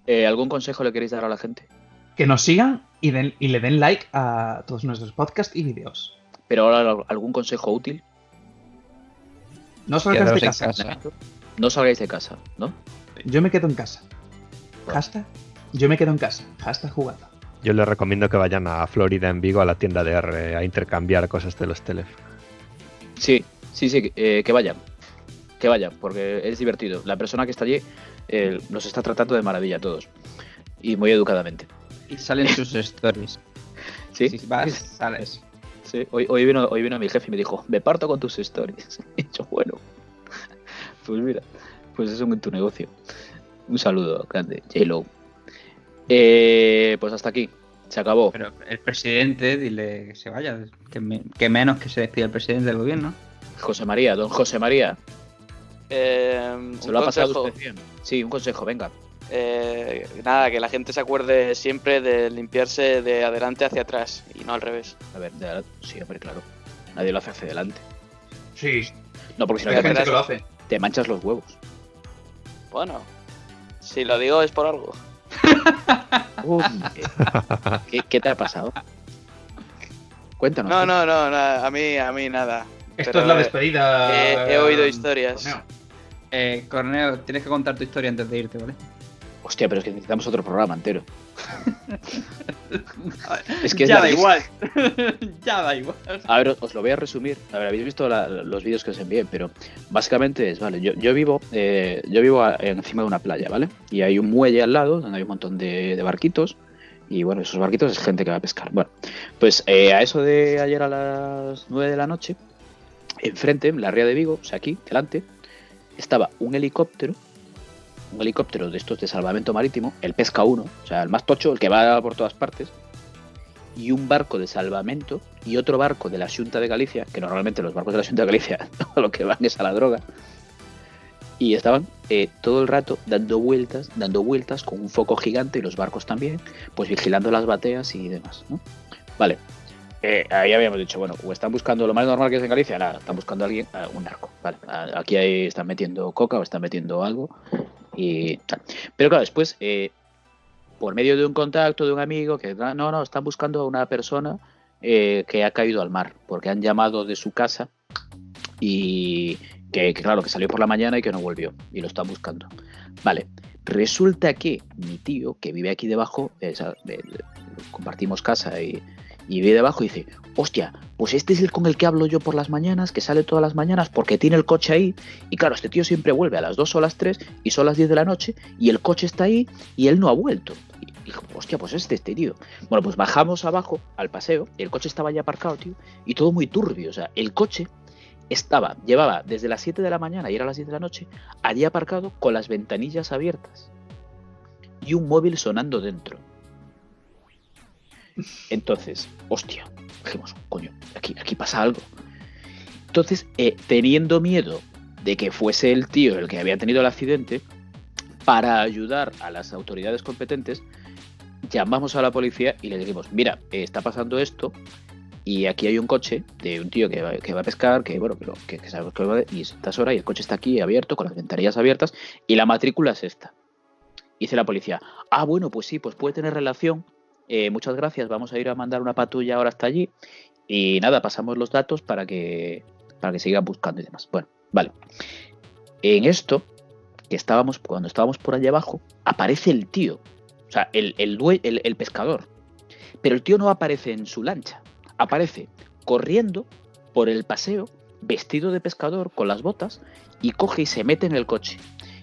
Eh, ¿Algún consejo le queréis dar a la gente? Que nos sigan y, den- y le den like a todos nuestros podcasts y vídeos. Pero ahora algún consejo útil. No salgas de casa. casa. No salgáis de casa, ¿no? Yo me quedo en casa. Hashtag yo me quedo en casa. Hashtag jugando. Yo les recomiendo que vayan a Florida en Vigo a la tienda de R a intercambiar cosas de los teléfonos. Sí, sí, sí, eh, que vayan. Que vayan, porque es divertido. La persona que está allí eh, nos está tratando de maravilla a todos. Y muy educadamente. Y salen sus stories. Sí, Si vas, sales. sí. Hoy, hoy, vino, hoy vino mi jefe y me dijo, me parto con tus stories. Y yo, bueno. Pues mira, pues eso es tu negocio. Un saludo grande, J-Lo. Eh, pues hasta aquí. Se acabó. Pero el presidente, dile que se vaya. Que, me- que menos que se despida el presidente del gobierno. José María, don José María. Eh, Se un lo ha pasado consejo. usted bien. Sí, un consejo, venga. Eh, nada, que la gente se acuerde siempre de limpiarse de adelante hacia atrás y no al revés. A ver, de ahora- sí, hombre, claro. Nadie lo hace hacia adelante. Sí, No, porque si no hay te, gente manchas- que lo hace. te manchas los huevos. Bueno, si lo digo es por algo. ¿Qué, qué te ha pasado? Cuéntanos. No, no, no, nada, a mí, a mí nada. Esto Pero, es la eh, despedida. he- he oído historias. Corneo. Eh, Corneo, tienes que contar tu historia antes de irte, ¿vale? Hostia, pero es que necesitamos otro programa entero. Es que es ya da igual. ya da igual. A ver, os lo voy a resumir. A ver, habéis visto la- los vídeos que os envié, pero básicamente es, vale, yo, yo vivo, eh, yo vivo a- encima de una playa, ¿vale? Y hay un muelle al lado donde hay un montón de, de barquitos. Y bueno, esos barquitos es gente que va a pescar. Bueno, pues eh, a eso de ayer a las 9 de la noche, enfrente, en la ría de Vigo, o sea, aquí, delante, estaba un helicóptero, un helicóptero de estos de salvamento marítimo, el Pesca 1, o sea, el más tocho, el que va por todas partes, y un barco de salvamento y otro barco de la Junta de Galicia, que normalmente los barcos de la Junta de Galicia lo que van es a la droga, y estaban eh, todo el rato dando vueltas, dando vueltas con un foco gigante y los barcos también, pues vigilando las bateas y demás, ¿no? Vale. Eh, ahí habíamos dicho, bueno, o están buscando lo más normal que es en Galicia, nada, están buscando a alguien, un narco, vale. Aquí están metiendo coca o están metiendo algo y. Pero claro, después, eh, por medio de un contacto de un amigo, que no, no, están buscando a una persona eh, que ha caído al mar, porque han llamado de su casa y que, claro, que salió por la mañana y que no volvió, y lo están buscando. Vale, Resulta que mi tío, que vive aquí debajo, eh, de- de- compartimos casa y, y vive debajo, y dice, hostia, pues este es el con el que hablo yo por las mañanas, que sale todas las mañanas porque tiene el coche ahí, y claro, este tío siempre vuelve a las 2 o las 3 y son las 10 de la noche, y el coche está ahí y él no ha vuelto. Y dijo, hostia, pues este, este tío. Bueno, pues bajamos abajo al paseo, el coche estaba ya aparcado, tío, y todo muy turbio, o sea, el coche estaba, llevaba desde las 7 de la mañana y era las 10 de la noche, allí aparcado con las ventanillas abiertas y un móvil sonando dentro. Entonces, hostia, dijimos, coño, aquí, pasa algo. Entonces, eh, teniendo miedo de que fuese el tío el que había tenido el accidente, para ayudar a las autoridades competentes, llamamos a la policía y le dijimos, mira, está pasando esto y aquí hay un coche de un tío que va, a pescar, que bueno, pero que, que sabemos que va y es estas horas y el coche está aquí abierto, con las ventanillas abiertas y la matrícula es esta. Dice la policía, ah, bueno, pues sí, pues puede tener relación. Eh, muchas gracias, vamos a ir a mandar una patrulla ahora hasta allí. Y nada, pasamos los datos para que, para que sigan buscando y demás. Bueno, vale. En esto, que estábamos, cuando estábamos por allá abajo, aparece el tío. O sea, el, el, el- el pescador. Pero el tío no aparece en su lancha. Aparece corriendo por el paseo, vestido de pescador, con las botas, y coge y se mete en el coche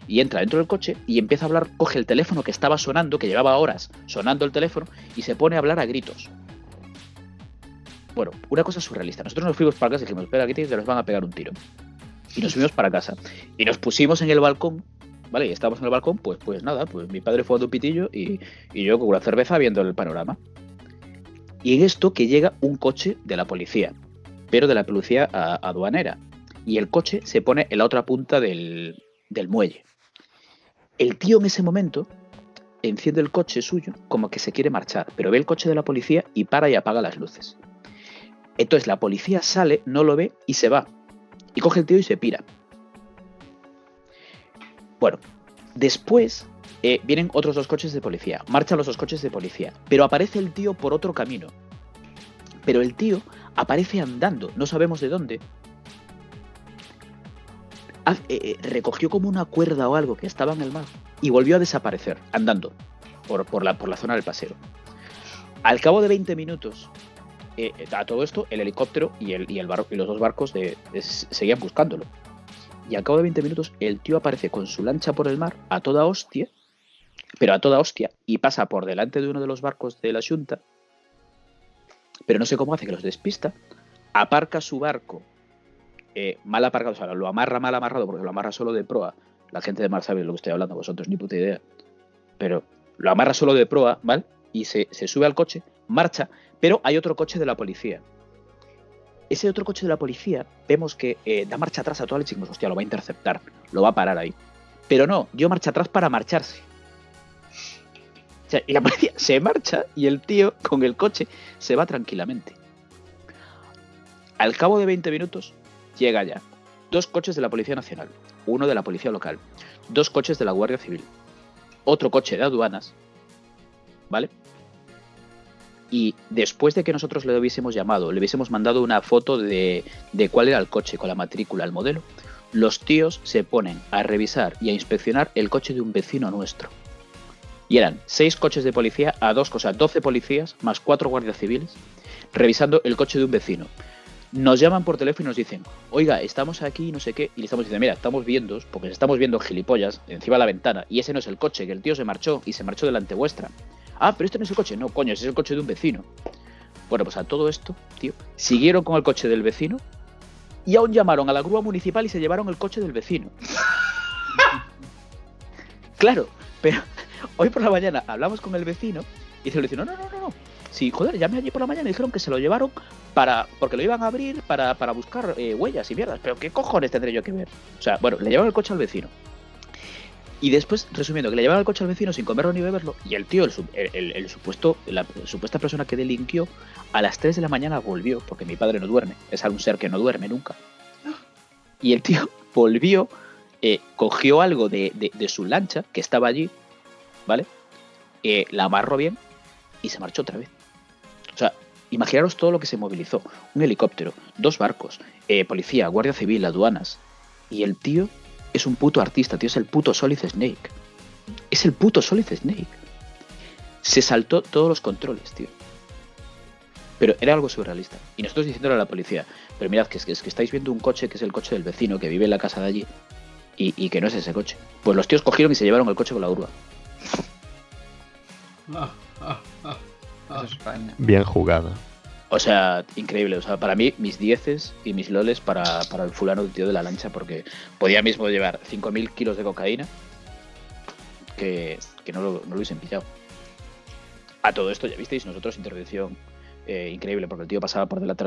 y entra dentro del coche y empieza a hablar, coge el teléfono que estaba sonando, que llevaba horas sonando el teléfono, y se pone a hablar a gritos. Bueno, una cosa surrealista. Nosotros nos fuimos para casa y dijimos, espera, aquí te nos van a pegar un tiro. Y nos fuimos para casa. Y nos pusimos en el balcón, ¿vale? Y estábamos en el balcón, pues, pues nada, pues mi padre fue a un pitillo y, yo con una cerveza viendo el panorama. Y en esto que llega un coche de la policía, pero de la policía aduanera. Y el coche se pone en la otra punta del, del muelle. El tío en ese momento enciende el coche suyo como que se quiere marchar, pero ve el coche de la policía y para y apaga las luces. Entonces la policía sale, no lo ve y se va. Y coge el tío y se pira. Bueno, después eh, vienen otros dos coches de policía. Marchan los dos coches de policía. Pero aparece el tío por otro camino. Pero el tío aparece andando, no sabemos de dónde. Ha- eh, eh, recogió como una cuerda o algo que estaba en el mar y volvió a desaparecer, andando por, por la, por la zona del paseo. Al cabo de 20 minutos, eh, a todo esto, el helicóptero y, el, y, el bar- y los dos barcos de- de- seguían buscándolo. Y al cabo de 20 minutos, el tío aparece con su lancha por el mar a toda hostia, pero a toda hostia, y pasa por delante de uno de los barcos de la Junta, pero no sé cómo hace que los despista, aparca su barco eh, mal aparcado, o sea, lo amarra mal amarrado porque lo amarra solo de proa. La gente de mar sabe lo que estoy hablando, vosotros ni puta idea. Pero lo amarra solo de proa, ¿vale? Y se, se sube al coche, marcha, pero hay otro coche de la policía. Ese otro coche de la policía, vemos que eh, da marcha atrás a leche y decimos, hostia, lo va a interceptar, lo va a parar ahí. Pero no, dio marcha atrás para marcharse. O sea, y la policía se marcha y el tío con el coche se va tranquilamente. Al cabo de 20 minutos, llega ya dos coches de la Policía Nacional, uno de la Policía Local, dos coches de la Guardia Civil, otro coche de aduanas, ¿vale? Y después de que nosotros le hubiésemos llamado, le hubiésemos mandado una foto de, de cuál era el coche con la matrícula, el modelo, los tíos se ponen a revisar y a inspeccionar el coche de un vecino nuestro. Y eran seis coches de policía a dos cosas, 12 policías más cuatro guardias civiles, revisando el coche de un vecino nos llaman por teléfono y nos dicen, oiga, estamos aquí, no sé qué, y le estamos diciendo, mira, estamos viendo, porque estamos viendo gilipollas encima de la ventana, y ese no es el coche, que el tío se marchó y se marchó delante vuestra. Ah, pero este no es el coche, no, coño, ese es el coche de un vecino. Bueno, pues a todo esto, tío, siguieron con el coche del vecino y aún llamaron a la grúa municipal y se llevaron el coche del vecino. claro, pero hoy por la mañana hablamos con el vecino y dice el vecino, no, no, no, no. Sí, joder, llamé allí por la mañana y dijeron que se lo llevaron para porque lo iban a abrir para, para buscar eh, huellas y mierdas. Pero ¿qué cojones tendré yo que ver? O sea, bueno, le llevaron el coche al vecino. Y después, resumiendo, que le llevaron el coche al vecino sin comerlo ni beberlo. Y el tío, el- el- el supuesto, la supuesta persona que delinquió, a las 3 de la mañana volvió, porque mi padre no duerme. Es algún ser que no duerme nunca. Y el tío volvió, eh, cogió algo de, de- de su lancha, que estaba allí, ¿vale? Eh, la amarró bien y se marchó otra vez. O sea, imaginaros todo lo que se movilizó. Un helicóptero, dos barcos, eh, policía, guardia civil, aduanas. Y el tío es un puto artista, tío, es el puto Solid Snake. Es el puto Solid Snake. Se saltó todos los controles, tío. Pero era algo surrealista. Y nosotros diciéndole a la policía, pero mirad, que es, que es que estáis viendo un coche que es el coche del vecino que vive en la casa de allí y, y que no es ese coche. Pues los tíos cogieron y se llevaron el coche con la ah, ah, ah. Eso es España. Bien jugado. O sea, increíble. O sea, para mí, mis dieces y mis loles para, para el fulano del tío de la lancha, porque podía mismo llevar 5.000 kilos de cocaína que, que no, lo, no lo hubiesen pillado. A todo esto, ya visteis, nosotros intervención eh, increíble, porque el tío pasaba por delante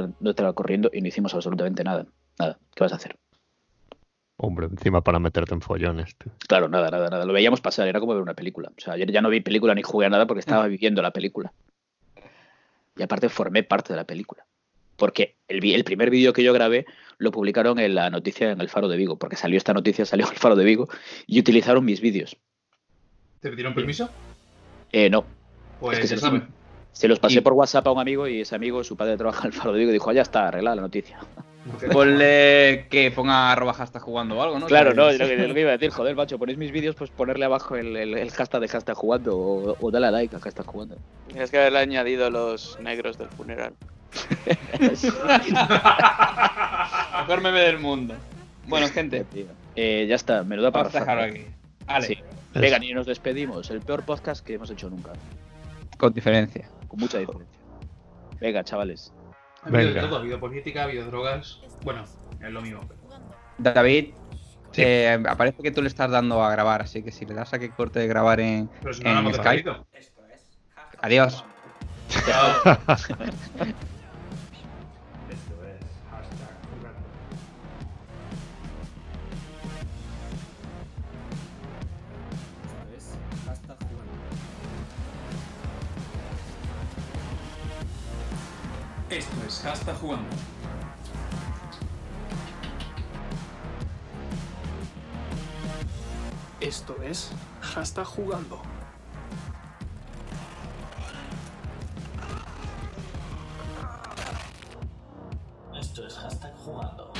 corriendo y no hicimos absolutamente nada. Nada. ¿Qué vas a hacer? Hombre, encima para meterte en follones. tú. Claro, nada, nada, nada. Lo veíamos pasar, era como ver una película. O sea, ayer ya no vi película ni jugué a nada porque estaba viviendo la película. Y aparte formé parte de la película. Porque el, primer vídeo que yo grabé lo publicaron en la noticia en el Faro de Vigo. Porque salió esta noticia, salió el Faro de Vigo y utilizaron mis vídeos. ¿Te pidieron permiso? Eh, no, Pues Es que ya se- saben. Se los pasé Y- por WhatsApp a un amigo y ese amigo, su padre trabaja en el Faro de Vigo dijo, "Ah, ya está, arreglada la noticia. Ponle que ponga arroba hashtag jugando o algo, ¿no? Claro, no, lo que, lo que iba a decir, joder, macho, ponéis mis vídeos, pues ponerle abajo el, el, el hashtag de hashtag jugando o, o dale a like a hashtag jugando. Tienes que haberle añadido los negros del funeral. Mejor meme del mundo. Bueno, gente, Eh, ya está, menuda vamos a parrafada. dejarlo aquí. Vale, Sí. Venga, y nos despedimos. El peor podcast que hemos hecho nunca. con diferencia. Con mucha diferencia. Venga, chavales. Ha habido de todo, ha habido política, ha habido drogas. Bueno, es lo mismo. David, Sí. eh, aparece que tú le estás dando a grabar, así que si le das a que corte de grabar en, Pero si no en Skype. despedido. Adiós. Chao. Esto es Hasta Jugando. Esto es Hasta Jugando. Esto es Hashtag Jugando.